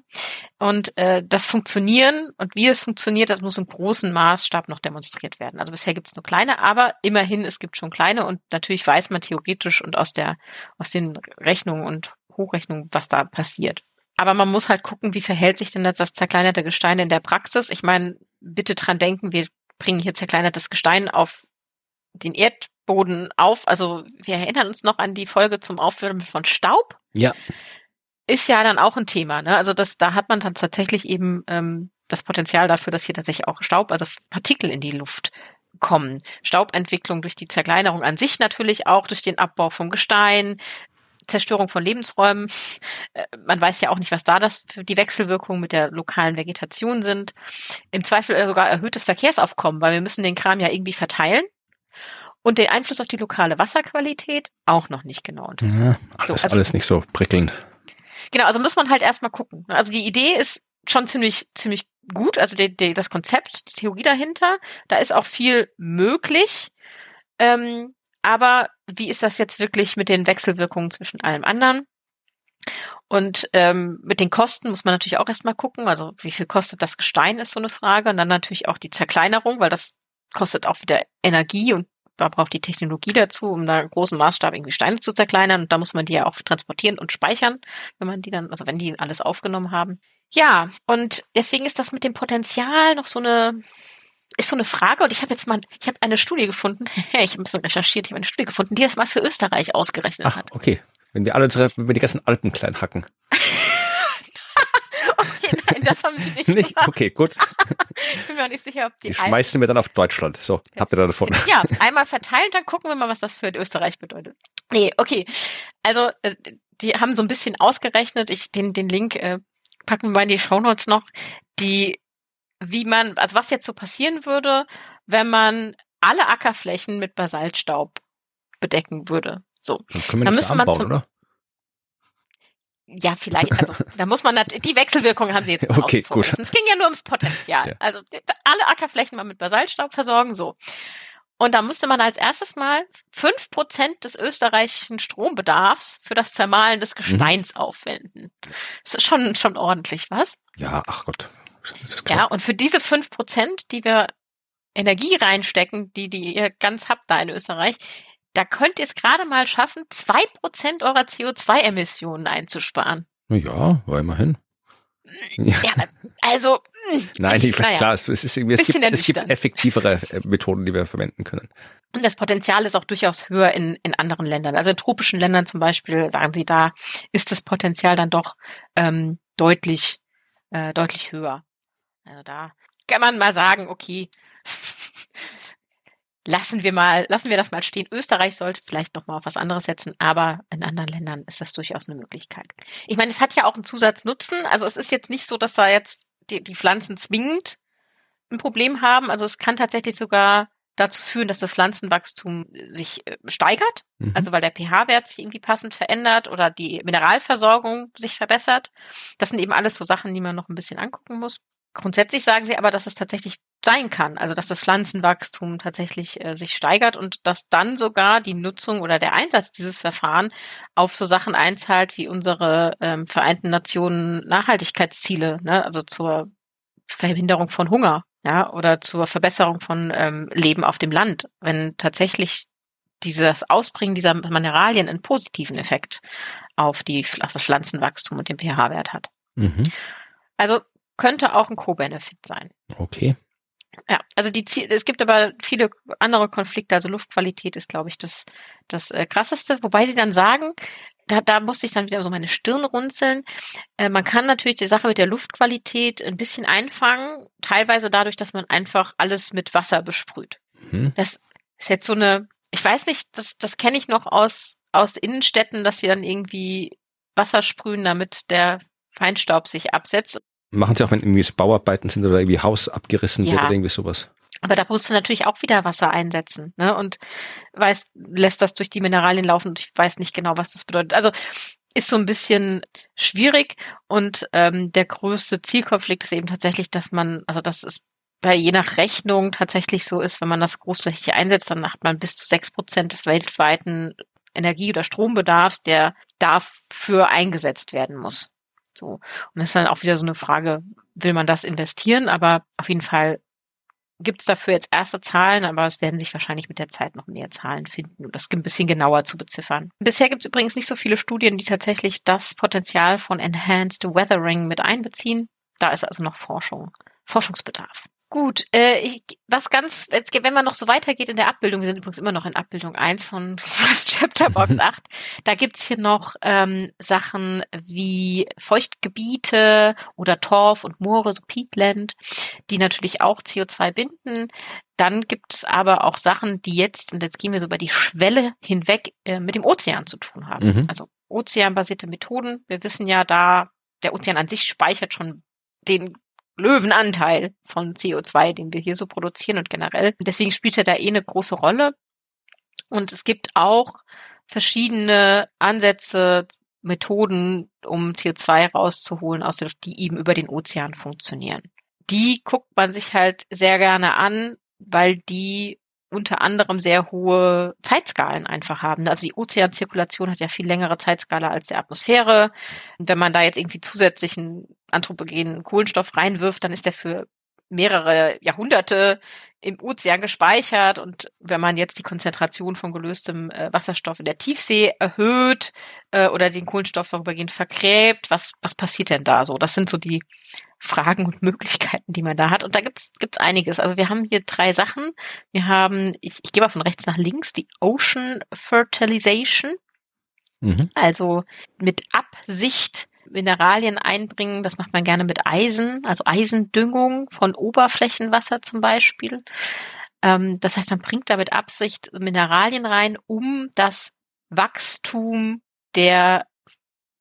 Und äh, das Funktionieren und wie es funktioniert, das muss im großen Maßstab noch demonstriert werden. Also bisher gibt es nur kleine, aber immerhin, es gibt schon kleine und natürlich weiß man theoretisch und aus der, aus den Rechnungen und Hochrechnungen, was da passiert. Aber man muss halt gucken, wie verhält sich denn das, zerkleinerte Gestein in der Praxis. Ich meine, bitte dran denken, wir bringen hier zerkleinertes Gestein auf den Erdboden auf. Also wir erinnern uns noch an die Folge zum Aufwirbeln von Staub. Ja ist ja dann auch ein Thema. Ne? Also das, da hat man dann tatsächlich eben ähm, das Potenzial dafür, dass hier tatsächlich auch Staub, also Partikel in die Luft kommen. Staubentwicklung durch die Zerkleinerung an sich natürlich auch, durch den Abbau vom Gestein, Zerstörung von Lebensräumen. Äh, man weiß ja auch nicht, was da das für die Wechselwirkungen mit der lokalen Vegetation sind. Im Zweifel sogar erhöhtes Verkehrsaufkommen, weil wir müssen den Kram ja irgendwie verteilen. Und den Einfluss auf die lokale Wasserqualität auch noch nicht genau untersucht. Ja, alles, so, also, alles nicht so prickelnd. Genau, also muss man halt erstmal gucken. Also die Idee ist schon ziemlich, ziemlich gut, also die, die, das Konzept, die Theorie dahinter, da ist auch viel möglich. Ähm, aber wie ist das jetzt wirklich mit den Wechselwirkungen zwischen allem anderen? Und ähm, mit den Kosten muss man natürlich auch erstmal gucken. Also wie viel kostet das Gestein, ist so eine Frage. Und dann natürlich auch die Zerkleinerung, weil das kostet auch wieder Energie und man braucht die Technologie dazu, um da großen Maßstab irgendwie Steine zu zerkleinern. Und da muss man die ja auch transportieren und speichern, wenn man die dann, also wenn die alles aufgenommen haben. Ja, und deswegen ist das mit dem Potenzial noch so eine, ist so eine Frage. Und ich habe jetzt mal, ich habe eine Studie gefunden, ich habe ein bisschen recherchiert, ich habe eine Studie gefunden, die das mal für Österreich ausgerechnet Ach, hat. Okay. Wenn wir alle unsere, wenn wir die ganzen Alpen klein hacken. Nein, das haben sie nicht. nicht? Okay, gut. ich bin mir auch nicht sicher, ob die. Die schmeißen wir dann auf Deutschland. So, habt ihr da davon. Ja, einmal verteilt, dann gucken wir mal, was das für Österreich bedeutet. Nee, okay. Also, äh, die haben so ein bisschen ausgerechnet. Ich, den, den Link äh, packen wir mal in die Shownotes noch. Die, wie man, also was jetzt so passieren würde, wenn man alle Ackerflächen mit Basaltstaub bedecken würde. So. Dann, können wir dann müsste man anbauen, zum, oder? Ja, vielleicht, also da muss man die Wechselwirkung haben sie jetzt Okay, gut. Es ging ja nur ums Potenzial. Ja. Also alle Ackerflächen mal mit Basaltstaub versorgen, so. Und da musste man als erstes mal fünf Prozent des österreichischen Strombedarfs für das Zermahlen des mhm. Gesteins mhm. aufwenden. Das ist schon, schon ordentlich, was? Ja, ach Gott. Ja, und für diese fünf Prozent, die wir Energie reinstecken, die, die ihr ganz habt da in Österreich, da könnt ihr es gerade mal schaffen, zwei Prozent eurer CO2-Emissionen einzusparen. Ja, war immerhin. Ja, also. Nein, ich, naja, klar, es, ist irgendwie, es, gibt, es gibt effektivere äh, Methoden, die wir verwenden können. Und das Potenzial ist auch durchaus höher in, in anderen Ländern. Also in tropischen Ländern zum Beispiel, sagen Sie, da ist das Potenzial dann doch ähm, deutlich, äh, deutlich höher. Also da kann man mal sagen, okay, lassen wir mal, lassen wir das mal stehen. Österreich sollte vielleicht noch mal auf was anderes setzen, aber in anderen Ländern ist das durchaus eine Möglichkeit. Ich meine, es hat ja auch einen Zusatznutzen. Also es ist jetzt nicht so, dass da jetzt die, die Pflanzen zwingend ein Problem haben. Also es kann tatsächlich sogar dazu führen, dass das Pflanzenwachstum sich äh, steigert, mhm. also weil der pH-Wert sich irgendwie passend verändert oder die Mineralversorgung sich verbessert. Das sind eben alles so Sachen, die man noch ein bisschen angucken muss. Grundsätzlich sagen sie aber, dass es tatsächlich sein kann, also dass das Pflanzenwachstum tatsächlich äh, sich steigert und dass dann sogar die Nutzung oder der Einsatz dieses Verfahren auf so Sachen einzahlt wie unsere ähm, Vereinten Nationen Nachhaltigkeitsziele, ne? also zur Verhinderung von Hunger, ja, oder zur Verbesserung von ähm, Leben auf dem Land, wenn tatsächlich dieses Ausbringen dieser Mineralien einen positiven Effekt auf, die, auf das Pflanzenwachstum und den pH-Wert hat. Mhm. Also könnte auch ein Co-Benefit sein. Okay. Ja, also die Ziel, es gibt aber viele andere Konflikte, also Luftqualität ist, glaube ich, das, das äh, krasseste, wobei sie dann sagen, da, da musste ich dann wieder so meine Stirn runzeln. Äh, man kann natürlich die Sache mit der Luftqualität ein bisschen einfangen, teilweise dadurch, dass man einfach alles mit Wasser besprüht. Mhm. Das ist jetzt so eine, ich weiß nicht, das, das kenne ich noch aus, aus Innenstädten, dass sie dann irgendwie Wasser sprühen, damit der Feinstaub sich absetzt. Machen sie auch, wenn irgendwie Bauarbeiten sind oder irgendwie Haus abgerissen ja. wird oder irgendwie sowas. Aber da musst du natürlich auch wieder Wasser einsetzen, ne? Und weißt, lässt das durch die Mineralien laufen und ich weiß nicht genau, was das bedeutet. Also ist so ein bisschen schwierig und ähm, der größte Zielkonflikt ist eben tatsächlich, dass man, also das ist bei je nach Rechnung tatsächlich so ist, wenn man das großflächig einsetzt, dann hat man bis zu sechs Prozent des weltweiten Energie- oder Strombedarfs, der dafür eingesetzt werden muss. So. Und das ist dann auch wieder so eine Frage, will man das investieren? Aber auf jeden Fall gibt es dafür jetzt erste Zahlen, aber es werden sich wahrscheinlich mit der Zeit noch mehr Zahlen finden, um das ein bisschen genauer zu beziffern. Bisher gibt es übrigens nicht so viele Studien, die tatsächlich das Potenzial von Enhanced Weathering mit einbeziehen. Da ist also noch Forschung, Forschungsbedarf. Gut, äh, ich, was ganz, wenn man noch so weitergeht in der Abbildung, wir sind übrigens immer noch in Abbildung 1 von First Chapter Box 8, da gibt's hier noch ähm, Sachen wie Feuchtgebiete oder Torf und Moore, so Peatland, die natürlich auch CO2 binden. Dann gibt es aber auch Sachen, die jetzt, und jetzt gehen wir so über die Schwelle hinweg, äh, mit dem Ozean zu tun haben. Mhm. Also ozeanbasierte Methoden. Wir wissen ja da, der Ozean an sich speichert schon den Löwenanteil von CO2, den wir hier so produzieren und generell. Deswegen spielt er da eh eine große Rolle. Und es gibt auch verschiedene Ansätze, Methoden, um CO2 rauszuholen, aus der, die eben über den Ozean funktionieren. Die guckt man sich halt sehr gerne an, weil die unter anderem sehr hohe Zeitskalen einfach haben. Also die Ozeanzirkulation hat ja viel längere Zeitskala als die Atmosphäre. Und wenn man da jetzt irgendwie zusätzlichen anthropogenen Kohlenstoff reinwirft, dann ist der für mehrere Jahrhunderte im Ozean gespeichert und wenn man jetzt die Konzentration von gelöstem äh, Wasserstoff in der Tiefsee erhöht äh, oder den Kohlenstoff vorübergehend vergräbt, was was passiert denn da so? Das sind so die Fragen und Möglichkeiten, die man da hat. Und da gibt's gibt's einiges. Also wir haben hier drei Sachen. Wir haben, ich, ich gehe mal von rechts nach links, die Ocean Fertilization. Mhm. Also mit Absicht Mineralien einbringen. Das macht man gerne mit Eisen, also Eisendüngung von Oberflächenwasser zum Beispiel. Ähm, das heißt, man bringt da mit Absicht Mineralien rein, um das Wachstum der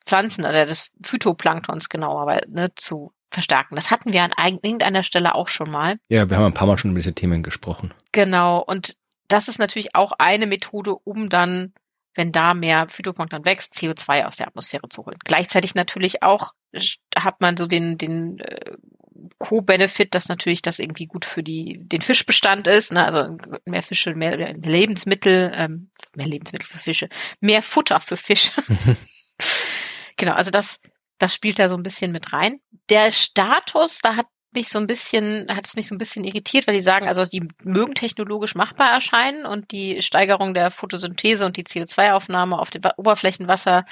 Pflanzen oder des Phytoplanktons genauer ne, zu verstärken. Das hatten wir an irgendeiner Stelle auch schon mal. Ja, wir haben ein paar Mal schon über diese Themen gesprochen. Genau. Und das ist natürlich auch eine Methode, um dann, wenn da mehr Phytoplankton wächst, CO2 aus der Atmosphäre zu holen. Gleichzeitig natürlich auch hat man so den, den äh, Co-Benefit, dass natürlich das irgendwie gut für die, den Fischbestand ist, ne? also mehr Fische, mehr, mehr Lebensmittel, ähm, mehr Lebensmittel für Fische, mehr Futter für Fische. genau, also das, das spielt da so ein bisschen mit rein. Der Status, da hat mich so ein bisschen, hat es mich so ein bisschen irritiert, weil die sagen, also die mögen technologisch machbar erscheinen und die Steigerung der Photosynthese und die CO2-Aufnahme auf dem Oberflächenwasser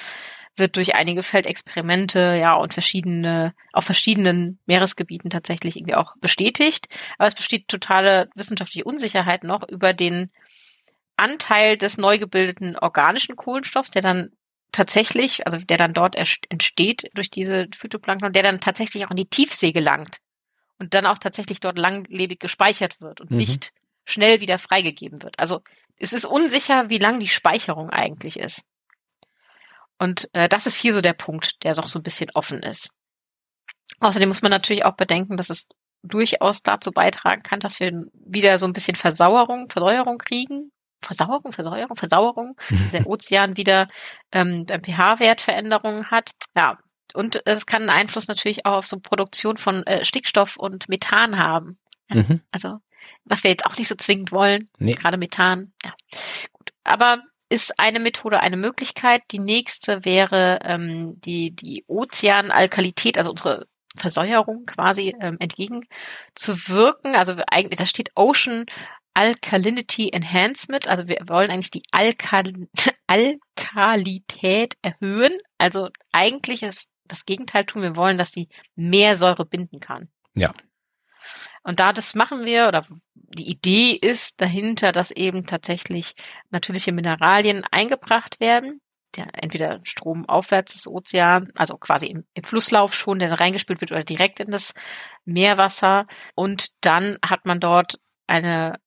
wird durch einige Feldexperimente, ja, und verschiedene, auf verschiedenen Meeresgebieten tatsächlich irgendwie auch bestätigt. Aber es besteht totale wissenschaftliche Unsicherheit noch über den Anteil des neu gebildeten organischen Kohlenstoffs, der dann tatsächlich, also der dann dort entsteht durch diese Phytoplankton, der dann tatsächlich auch in die Tiefsee gelangt und dann auch tatsächlich dort langlebig gespeichert wird und mhm. nicht schnell wieder freigegeben wird. Also es ist unsicher, wie lang die Speicherung eigentlich ist. Und äh, das ist hier so der Punkt, der doch so ein bisschen offen ist. Außerdem muss man natürlich auch bedenken, dass es durchaus dazu beitragen kann, dass wir wieder so ein bisschen Versauerung, Versäuerung kriegen. Versauerung, Versauerung, Versauerung, der Ozean wieder ähm, pH-Wertveränderungen hat. Ja, und es kann einen Einfluss natürlich auch auf so Produktion von äh, Stickstoff und Methan haben. Ja, mhm. Also was wir jetzt auch nicht so zwingend wollen, nee. gerade Methan. Ja, gut. Aber ist eine Methode eine Möglichkeit. Die nächste wäre ähm, die, die Ozeanalkalität, also unsere Versäuerung quasi ähm, entgegenzuwirken. Also eigentlich, da steht Ocean Alkalinity Enhancement. Also wir wollen eigentlich die Alkal Alkalität erhöhen. Also eigentlich ist das Gegenteil tun. Wir wollen, dass sie mehr Säure binden kann. Ja. Und da das machen wir, oder die Idee ist dahinter, dass eben tatsächlich natürliche Mineralien eingebracht werden, der entweder Strom aufwärts des Ozeans, also quasi im, im Flusslauf schon, der reingespült wird oder direkt in das Meerwasser. Und dann hat man dort eine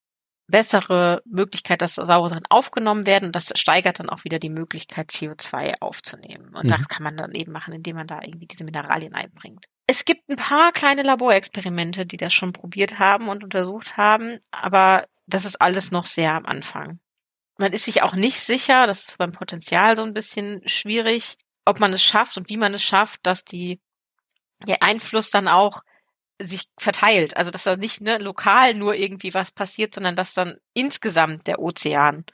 bessere Möglichkeit, dass saure Sachen aufgenommen werden. Das steigert dann auch wieder die Möglichkeit, CO2 aufzunehmen. Und mhm. das kann man dann eben machen, indem man da irgendwie diese Mineralien einbringt. Es gibt ein paar kleine Laborexperimente, die das schon probiert haben und untersucht haben, aber das ist alles noch sehr am Anfang. Man ist sich auch nicht sicher, das ist beim Potenzial so ein bisschen schwierig, ob man es schafft und wie man es schafft, dass die, der Einfluss dann auch sich verteilt. Also dass da nicht ne, lokal nur irgendwie was passiert, sondern dass dann insgesamt der Ozean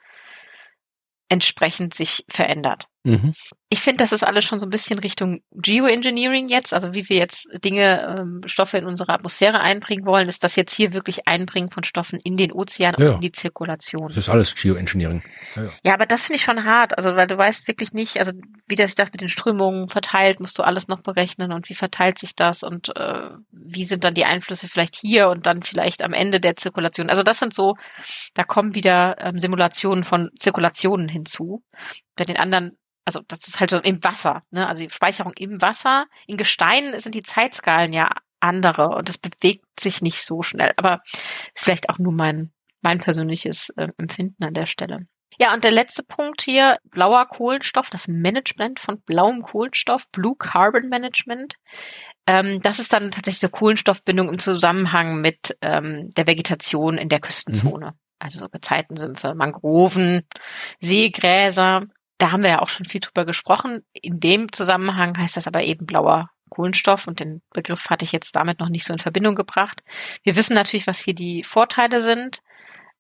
entsprechend sich verändert. Mhm. Ich finde, das ist alles schon so ein bisschen Richtung Geoengineering jetzt, also wie wir jetzt Dinge, ähm, Stoffe in unsere Atmosphäre einbringen wollen, ist das jetzt hier wirklich Einbringen von Stoffen in den Ozean ja. und in die Zirkulation. Das ist alles Geoengineering. Ja, ja. ja aber das finde ich schon hart, also weil du weißt wirklich nicht, also wie das, das mit den Strömungen verteilt, musst du alles noch berechnen und wie verteilt sich das und äh, wie sind dann die Einflüsse vielleicht hier und dann vielleicht am Ende der Zirkulation. Also das sind so, da kommen wieder ähm, Simulationen von Zirkulationen hinzu. Bei den anderen also das ist halt so im Wasser, ne? Also die Speicherung im Wasser. In Gesteinen sind die Zeitskalen ja andere und das bewegt sich nicht so schnell. Aber ist vielleicht auch nur mein, mein persönliches äh, Empfinden an der Stelle. Ja, und der letzte Punkt hier, blauer Kohlenstoff, das Management von blauem Kohlenstoff, Blue Carbon Management. Ähm, das ist dann tatsächlich so Kohlenstoffbindung im Zusammenhang mit ähm, der Vegetation in der Küstenzone. Mhm. Also so Gezeitensümpfe, Mangroven, Seegräser da haben wir ja auch schon viel drüber gesprochen. In dem Zusammenhang heißt das aber eben blauer Kohlenstoff und den Begriff hatte ich jetzt damit noch nicht so in Verbindung gebracht. Wir wissen natürlich, was hier die Vorteile sind.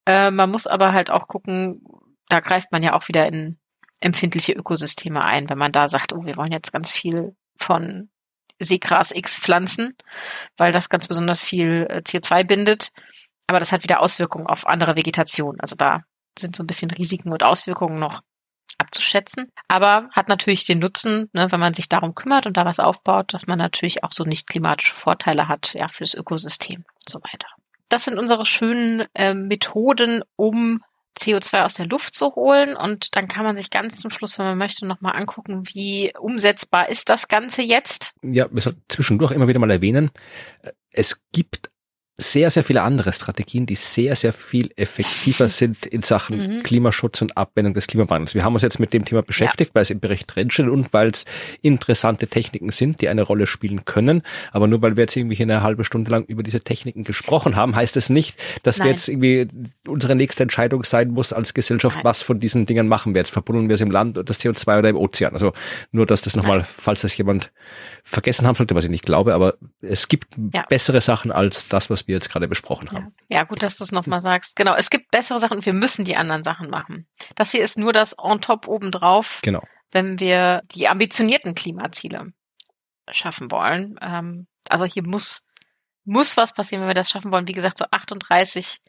Äh, man muss aber halt auch gucken, da greift man ja auch wieder in empfindliche Ökosysteme ein, wenn man da sagt, oh, wir wollen jetzt ganz viel von Seegras X pflanzen, weil das ganz besonders viel äh, CO2 bindet. Aber das hat wieder Auswirkungen auf andere Vegetation. Also da sind so ein bisschen Risiken und Auswirkungen noch abzuschätzen. Aber hat natürlich den Nutzen, ne, wenn man sich darum kümmert und da was aufbaut, dass man natürlich auch so nicht klimatische Vorteile hat, ja, fürs Ökosystem und so weiter. Das sind unsere schönen äh, Methoden, um CO2 aus der Luft zu holen. Und dann kann man sich ganz zum Schluss, wenn man möchte, nochmal angucken, wie umsetzbar ist das Ganze jetzt. Ja, wir sollten zwischendurch immer wieder mal erwähnen, äh, es gibt sehr, sehr viele andere Strategien, die sehr, sehr viel effektiver sind in Sachen mhm. Klimaschutz und Abwendung des Klimawandels. Wir haben uns jetzt mit dem Thema beschäftigt, ja. weil es im Bericht drinsteht und weil es interessante Techniken sind, die eine Rolle spielen können. Aber nur weil wir jetzt irgendwie eine halbe Stunde lang über diese Techniken gesprochen haben, heißt es nicht, dass Nein. wir jetzt irgendwie unsere nächste Entscheidung sein muss als Gesellschaft, Nein. was von diesen Dingen machen wir jetzt. Verbuddeln wir es im Land, das CO2 oder im Ozean. Also nur, dass das nochmal, falls das jemand vergessen haben sollte, was ich nicht glaube, aber es gibt ja. bessere Sachen als das, was wir jetzt gerade besprochen haben. Ja, ja gut, dass du es nochmal sagst. Genau, es gibt bessere Sachen und wir müssen die anderen Sachen machen. Das hier ist nur das on top obendrauf. Genau. Wenn wir die ambitionierten Klimaziele schaffen wollen. Ähm, also hier muss muss was passieren, wenn wir das schaffen wollen. Wie gesagt, so 38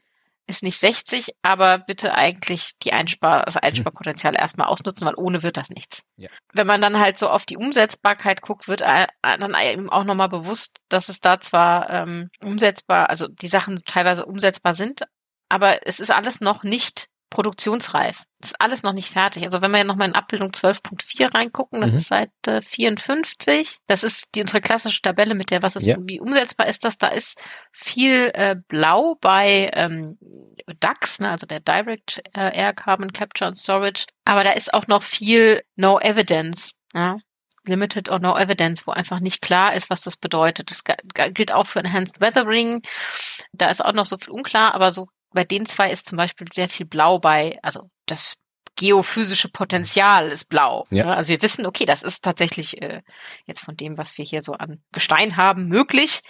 ist nicht 60, aber bitte eigentlich die Einspar das Einsparpotenzial erstmal ausnutzen, weil ohne wird das nichts. Ja. Wenn man dann halt so auf die Umsetzbarkeit guckt, wird dann eben auch nochmal bewusst, dass es da zwar ähm, umsetzbar, also die Sachen teilweise umsetzbar sind, aber es ist alles noch nicht produktionsreif. Das ist alles noch nicht fertig. Also wenn wir ja nochmal in Abbildung 12.4 reingucken, das mhm. ist Seite 54. Das ist die unsere klassische Tabelle mit der, was ist, ja. wie umsetzbar ist das? Da ist viel äh, blau bei ähm, DAX, ne, also der Direct äh, Air Carbon Capture and Storage. Aber da ist auch noch viel No Evidence. Ja? Limited or No Evidence, wo einfach nicht klar ist, was das bedeutet. Das gilt auch für Enhanced Weathering. Da ist auch noch so viel unklar, aber so bei den zwei ist zum Beispiel sehr viel Blau bei, also das geophysische Potenzial ist blau. Ja. Also wir wissen, okay, das ist tatsächlich äh, jetzt von dem, was wir hier so an Gestein haben, möglich.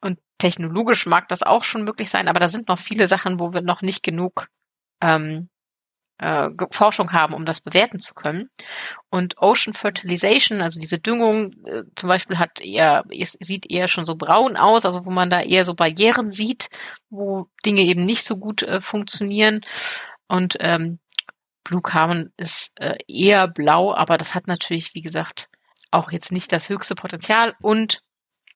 Und technologisch mag das auch schon möglich sein, aber da sind noch viele Sachen, wo wir noch nicht genug ähm, äh, Forschung haben, um das bewerten zu können. Und Ocean Fertilization, also diese Düngung äh, zum Beispiel hat eher, sieht eher schon so braun aus, also wo man da eher so Barrieren sieht, wo Dinge eben nicht so gut äh, funktionieren. Und ähm, Blue Carbon ist äh, eher blau, aber das hat natürlich, wie gesagt, auch jetzt nicht das höchste Potenzial und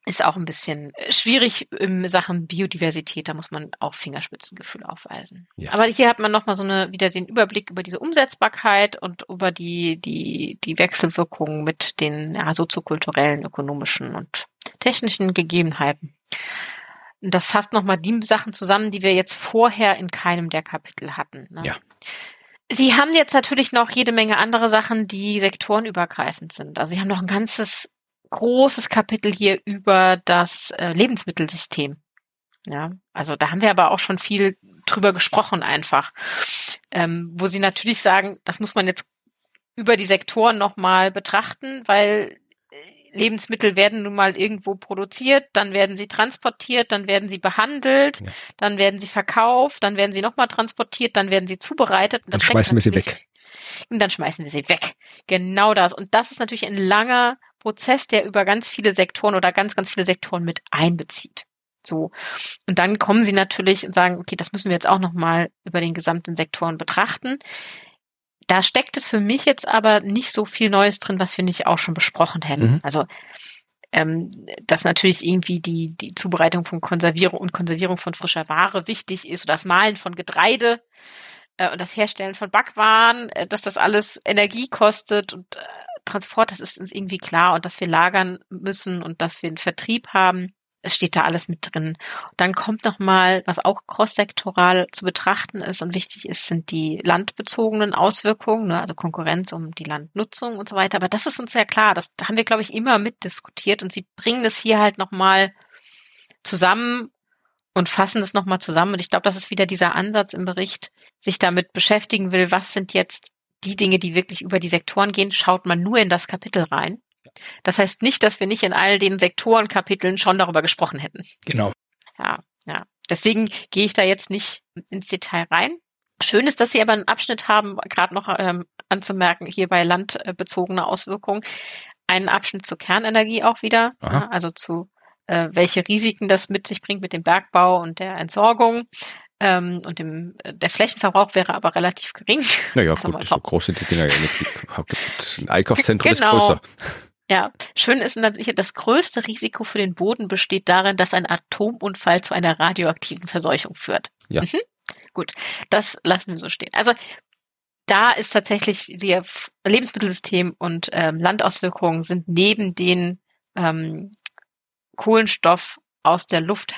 ist auch ein bisschen äh, schwierig in Sachen Biodiversität. Da muss man auch Fingerspitzengefühl aufweisen. Ja. Aber hier hat man nochmal so eine, wieder den Überblick über diese Umsetzbarkeit und über die, die, die Wechselwirkungen mit den ja, soziokulturellen, ökonomischen und technischen Gegebenheiten. Und das fasst nochmal die Sachen zusammen, die wir jetzt vorher in keinem der Kapitel hatten. Ne? Ja. Sie haben jetzt natürlich noch jede Menge andere Sachen, die sektorenübergreifend sind. Also Sie haben noch ein ganzes großes Kapitel hier über das äh, Lebensmittelsystem. Ja, also da haben wir aber auch schon viel drüber gesprochen einfach, ähm, wo sie natürlich sagen, das muss man jetzt über die Sektoren nochmal betrachten, weil äh, Lebensmittel werden nun mal irgendwo produziert, dann werden sie transportiert, dann werden sie behandelt, ja. dann werden sie verkauft, dann werden sie nochmal transportiert, dann werden sie zubereitet. dann, dann schmeißen wir sie weg. Und dann schmeißen wir sie weg. Genau das. Und das ist natürlich ein langer Prozess, der über ganz viele Sektoren oder ganz, ganz viele Sektoren mit einbezieht. So. Und dann kommen sie natürlich und sagen, okay, das müssen wir jetzt auch nochmal über den gesamten Sektoren betrachten. Da steckte für mich jetzt aber nicht so viel Neues drin, was wir nicht auch schon besprochen hätten. Mhm. Also, ähm, dass natürlich irgendwie die, die Zubereitung von Konservierung und Konservierung von frischer Ware wichtig ist oder das Mahlen von Getreide äh, und das Herstellen von Backwaren, äh, dass das alles Energie kostet und äh, Transport, das ist uns irgendwie klar und dass wir lagern müssen und dass wir einen Vertrieb haben. Es steht da alles mit drin. Dann kommt noch mal, was auch crosssektoral zu betrachten ist und wichtig ist, sind die landbezogenen Auswirkungen, ne, also Konkurrenz um die Landnutzung und so weiter. Aber das ist uns ja klar. Das haben wir, glaube ich, immer mitdiskutiert und sie bringen es hier halt noch mal zusammen und fassen es nochmal zusammen. Und ich glaube, das ist wieder dieser Ansatz im Bericht, sich damit beschäftigen will, was sind jetzt die Dinge, die wirklich über die Sektoren gehen, schaut man nur in das Kapitel rein. Das heißt nicht, dass wir nicht in all den Sektorenkapiteln schon darüber gesprochen hätten. Genau. Ja, ja. Deswegen gehe ich da jetzt nicht ins Detail rein. Schön ist, dass Sie aber einen Abschnitt haben, gerade noch ähm, anzumerken, hier bei landbezogene Auswirkungen, einen Abschnitt zur Kernenergie auch wieder, ja, also zu äh, welche Risiken das mit sich bringt mit dem Bergbau und der Entsorgung. Ähm, und dem, äh, der Flächenverbrauch wäre aber relativ gering. Naja, also gut, so groß sind die Dinger ja nicht. Ein Einkaufszentrum genau. ist größer. Ja, schön ist natürlich, das größte Risiko für den Boden besteht darin, dass ein Atomunfall zu einer radioaktiven Verseuchung führt. Ja. Mhm. Gut, das lassen wir so stehen. Also da ist tatsächlich die Lebensmittelsystem und ähm, Landauswirkungen sind neben den ähm, Kohlenstoff aus der Luft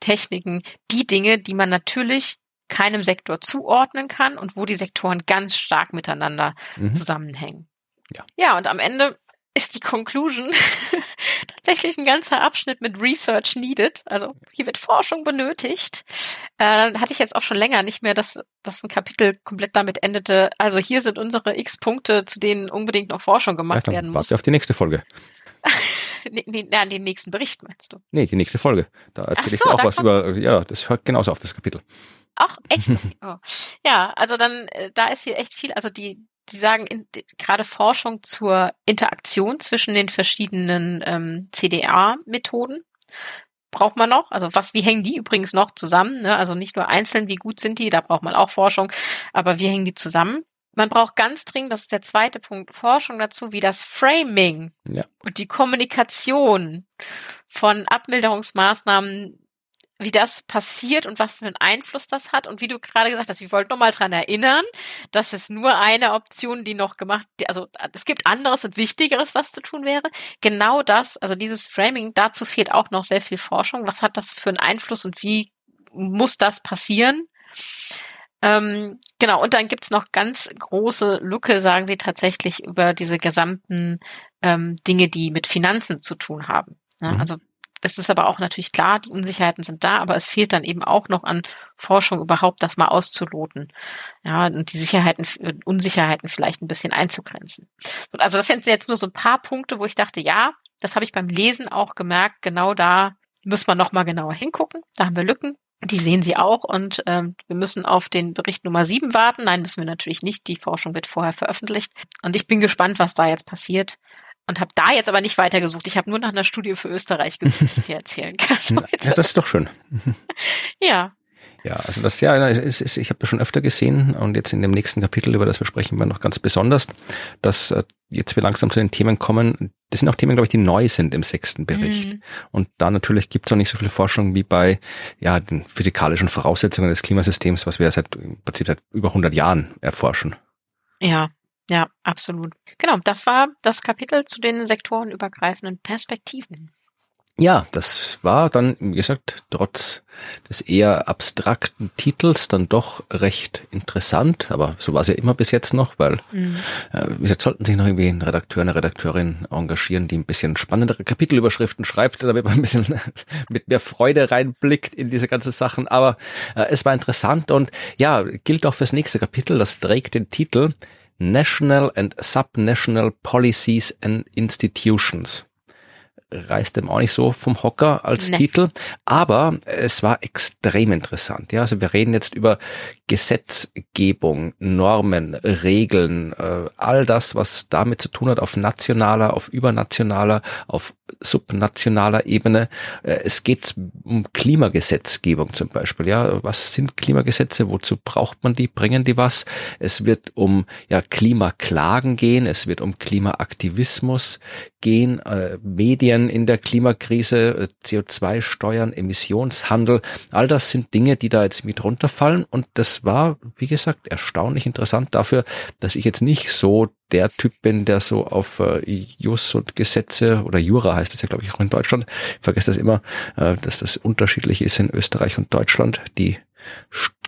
Techniken, die Dinge, die man natürlich keinem Sektor zuordnen kann und wo die Sektoren ganz stark miteinander mhm. zusammenhängen. Ja. ja, und am Ende ist die Conclusion tatsächlich ein ganzer Abschnitt mit Research needed. Also hier wird Forschung benötigt. Äh, hatte ich jetzt auch schon länger nicht mehr, dass, dass ein Kapitel komplett damit endete. Also hier sind unsere X Punkte, zu denen unbedingt noch Forschung gemacht ja, werden muss. Warte auf die nächste Folge. nee, an den nächsten Bericht meinst du? Nee, die nächste Folge. Da erzähle so, ich auch was über, ja, das hört genauso auf das Kapitel. Ach, echt? Oh. Ja, also dann, äh, da ist hier echt viel, also die, die sagen in, gerade Forschung zur Interaktion zwischen den verschiedenen ähm, CDA-Methoden braucht man noch? Also was, wie hängen die übrigens noch zusammen? Ne? Also nicht nur einzeln, wie gut sind die, da braucht man auch Forschung, aber wie hängen die zusammen? Man braucht ganz dringend, das ist der zweite Punkt, Forschung dazu, wie das Framing ja. und die Kommunikation von Abmilderungsmaßnahmen wie das passiert und was für einen Einfluss das hat. Und wie du gerade gesagt hast, ich wollte noch mal dran erinnern, dass es nur eine Option, die noch gemacht, also es gibt anderes und Wichtigeres, was zu tun wäre. Genau das, also dieses Framing, dazu fehlt auch noch sehr viel Forschung. Was hat das für einen Einfluss und wie muss das passieren? Ähm, genau, und dann gibt's noch ganz große Lücke, sagen sie tatsächlich, über diese gesamten ähm, Dinge, die mit Finanzen zu tun haben. Ja, mhm. Also das ist aber auch natürlich klar, die Unsicherheiten sind da, aber es fehlt dann eben auch noch an Forschung überhaupt, das mal auszuloten. Ja, und die Sicherheiten, Unsicherheiten vielleicht ein bisschen einzugrenzen. Also das sind jetzt nur so ein paar Punkte, wo ich dachte, ja, das habe ich beim Lesen auch gemerkt, genau da muss man nochmal genauer hingucken. Da haben wir Lücken. Die sehen Sie auch und ähm, wir müssen auf den Bericht Nummer sieben warten. Nein, müssen wir natürlich nicht. Die Forschung wird vorher veröffentlicht. Und ich bin gespannt, was da jetzt passiert und habe da jetzt aber nicht weitergesucht. Ich habe nur nach einer Studie für Österreich gesucht, die ich dir erzählen kann. ja, das ist doch schön. ja. Ja, also das ja, ist, ist, ich habe das schon öfter gesehen und jetzt in dem nächsten Kapitel, über das wir sprechen, wir noch ganz besonders, dass äh, jetzt wir langsam zu den Themen kommen. Das sind auch Themen, glaube ich, die neu sind im sechsten Bericht. Mhm. Und da natürlich gibt es auch nicht so viel Forschung wie bei ja den physikalischen Voraussetzungen des Klimasystems, was wir seit im Prinzip seit über 100 Jahren erforschen. Ja, ja, absolut. Genau, das war das Kapitel zu den sektorenübergreifenden Perspektiven. Ja, das war dann, wie gesagt, trotz des eher abstrakten Titels dann doch recht interessant, aber so war es ja immer bis jetzt noch, weil mhm. äh, wie gesagt, sollten sich noch irgendwie ein Redakteur, eine Redakteurin engagieren, die ein bisschen spannendere Kapitelüberschriften schreibt, damit man ein bisschen mit mehr Freude reinblickt in diese ganzen Sachen. Aber äh, es war interessant und ja, gilt auch fürs nächste Kapitel, das trägt den Titel National and Subnational Policies and Institutions reißt dem auch nicht so vom Hocker als nee. Titel, aber es war extrem interessant. Ja, also wir reden jetzt über Gesetzgebung, Normen, Regeln, äh, all das, was damit zu tun hat auf nationaler, auf übernationaler, auf subnationaler Ebene. Äh, es geht um Klimagesetzgebung zum Beispiel. Ja, was sind Klimagesetze? Wozu braucht man die? Bringen die was? Es wird um ja Klimaklagen gehen. Es wird um Klimaaktivismus gehen. Äh, Medien in der Klimakrise, äh, CO2-Steuern, Emissionshandel. All das sind Dinge, die da jetzt mit runterfallen. Und das war, wie gesagt, erstaunlich interessant dafür, dass ich jetzt nicht so der Typ bin, der so auf äh, Jus und Gesetze oder Jura heißt das ja, glaube ich, auch in Deutschland. Ich vergesse das immer, äh, dass das unterschiedlich ist in Österreich und Deutschland. Die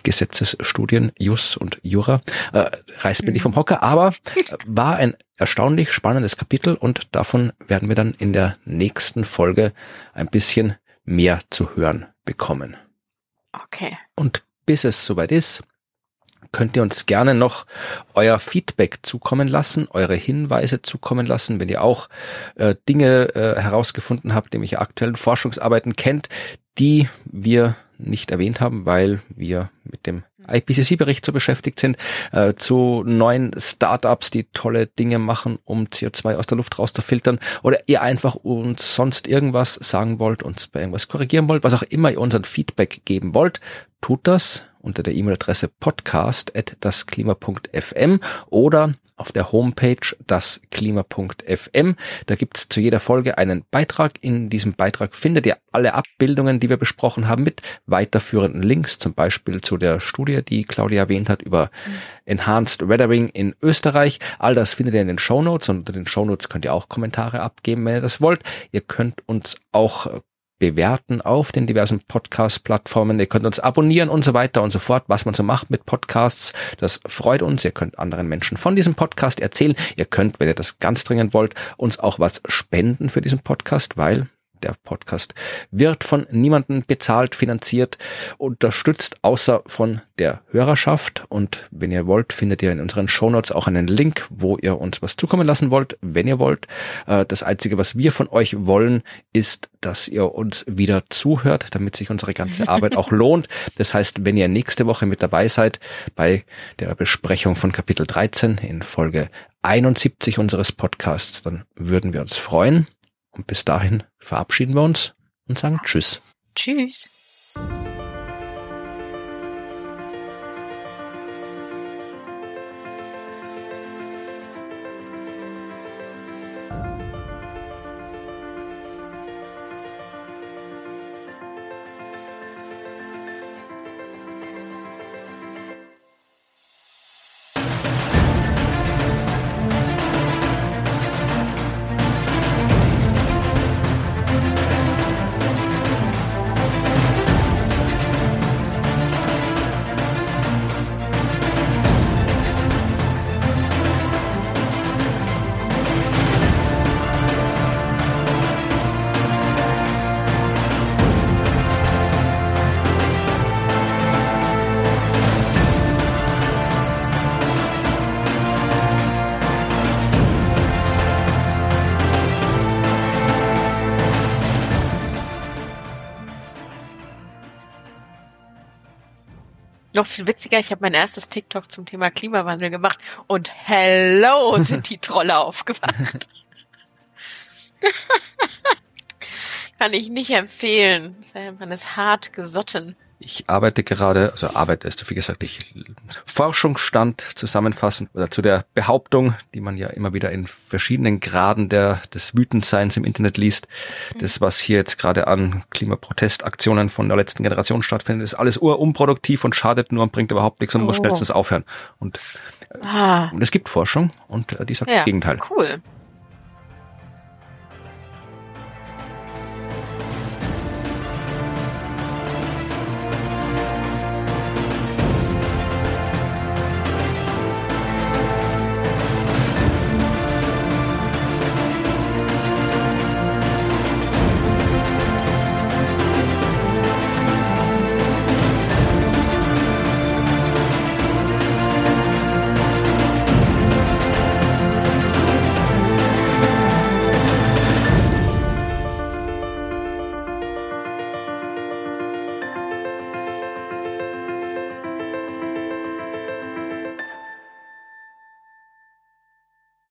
Gesetzesstudien, Jus und Jura, äh, reißt mir nicht vom Hocker, aber äh, war ein erstaunlich spannendes Kapitel und davon werden wir dann in der nächsten Folge ein bisschen mehr zu hören bekommen. Okay. Und bis es soweit ist, könnt ihr uns gerne noch euer Feedback zukommen lassen, eure Hinweise zukommen lassen, wenn ihr auch äh, Dinge äh, herausgefunden habt, nämlich aktuellen Forschungsarbeiten kennt, die wir nicht erwähnt haben, weil wir mit dem IPCC-Bericht so beschäftigt sind, äh, zu neuen Startups, die tolle Dinge machen, um CO2 aus der Luft rauszufiltern, oder ihr einfach uns sonst irgendwas sagen wollt, uns bei irgendwas korrigieren wollt, was auch immer ihr unseren Feedback geben wollt, tut das unter der E-Mail-Adresse podcast.dasklima.fm oder auf der Homepage dasklima.fm. Da gibt's zu jeder Folge einen Beitrag. In diesem Beitrag findet ihr alle Abbildungen, die wir besprochen haben, mit weiterführenden Links, zum Beispiel zu der Studie, die Claudia erwähnt hat, über Enhanced Weathering in Österreich. All das findet ihr in den Show und unter den Show könnt ihr auch Kommentare abgeben, wenn ihr das wollt. Ihr könnt uns auch bewerten auf den diversen Podcast-Plattformen. Ihr könnt uns abonnieren und so weiter und so fort, was man so macht mit Podcasts. Das freut uns. Ihr könnt anderen Menschen von diesem Podcast erzählen. Ihr könnt, wenn ihr das ganz dringend wollt, uns auch was spenden für diesen Podcast, weil der Podcast wird von niemandem bezahlt, finanziert, unterstützt, außer von der Hörerschaft. Und wenn ihr wollt, findet ihr in unseren Shownotes auch einen Link, wo ihr uns was zukommen lassen wollt, wenn ihr wollt. Äh, das Einzige, was wir von euch wollen, ist, dass ihr uns wieder zuhört, damit sich unsere ganze Arbeit auch lohnt. Das heißt, wenn ihr nächste Woche mit dabei seid bei der Besprechung von Kapitel 13 in Folge 71 unseres Podcasts, dann würden wir uns freuen. Und bis dahin verabschieden wir uns und sagen Tschüss. Tschüss. Noch viel witziger, ich habe mein erstes TikTok zum Thema Klimawandel gemacht und hello sind die Trolle aufgewacht. Kann ich nicht empfehlen. Man ist hart gesotten. Ich arbeite gerade, also Arbeit ist, wie gesagt, ich Forschungsstand zusammenfassen oder zu der Behauptung, die man ja immer wieder in verschiedenen Graden der, des Wütendseins im Internet liest. Das, was hier jetzt gerade an Klimaprotestaktionen von der letzten Generation stattfindet, ist alles urunproduktiv und schadet nur und bringt überhaupt nichts und oh. muss schnellstens aufhören. Und, ah. und es gibt Forschung und äh, die sagt ja, das Gegenteil. Cool.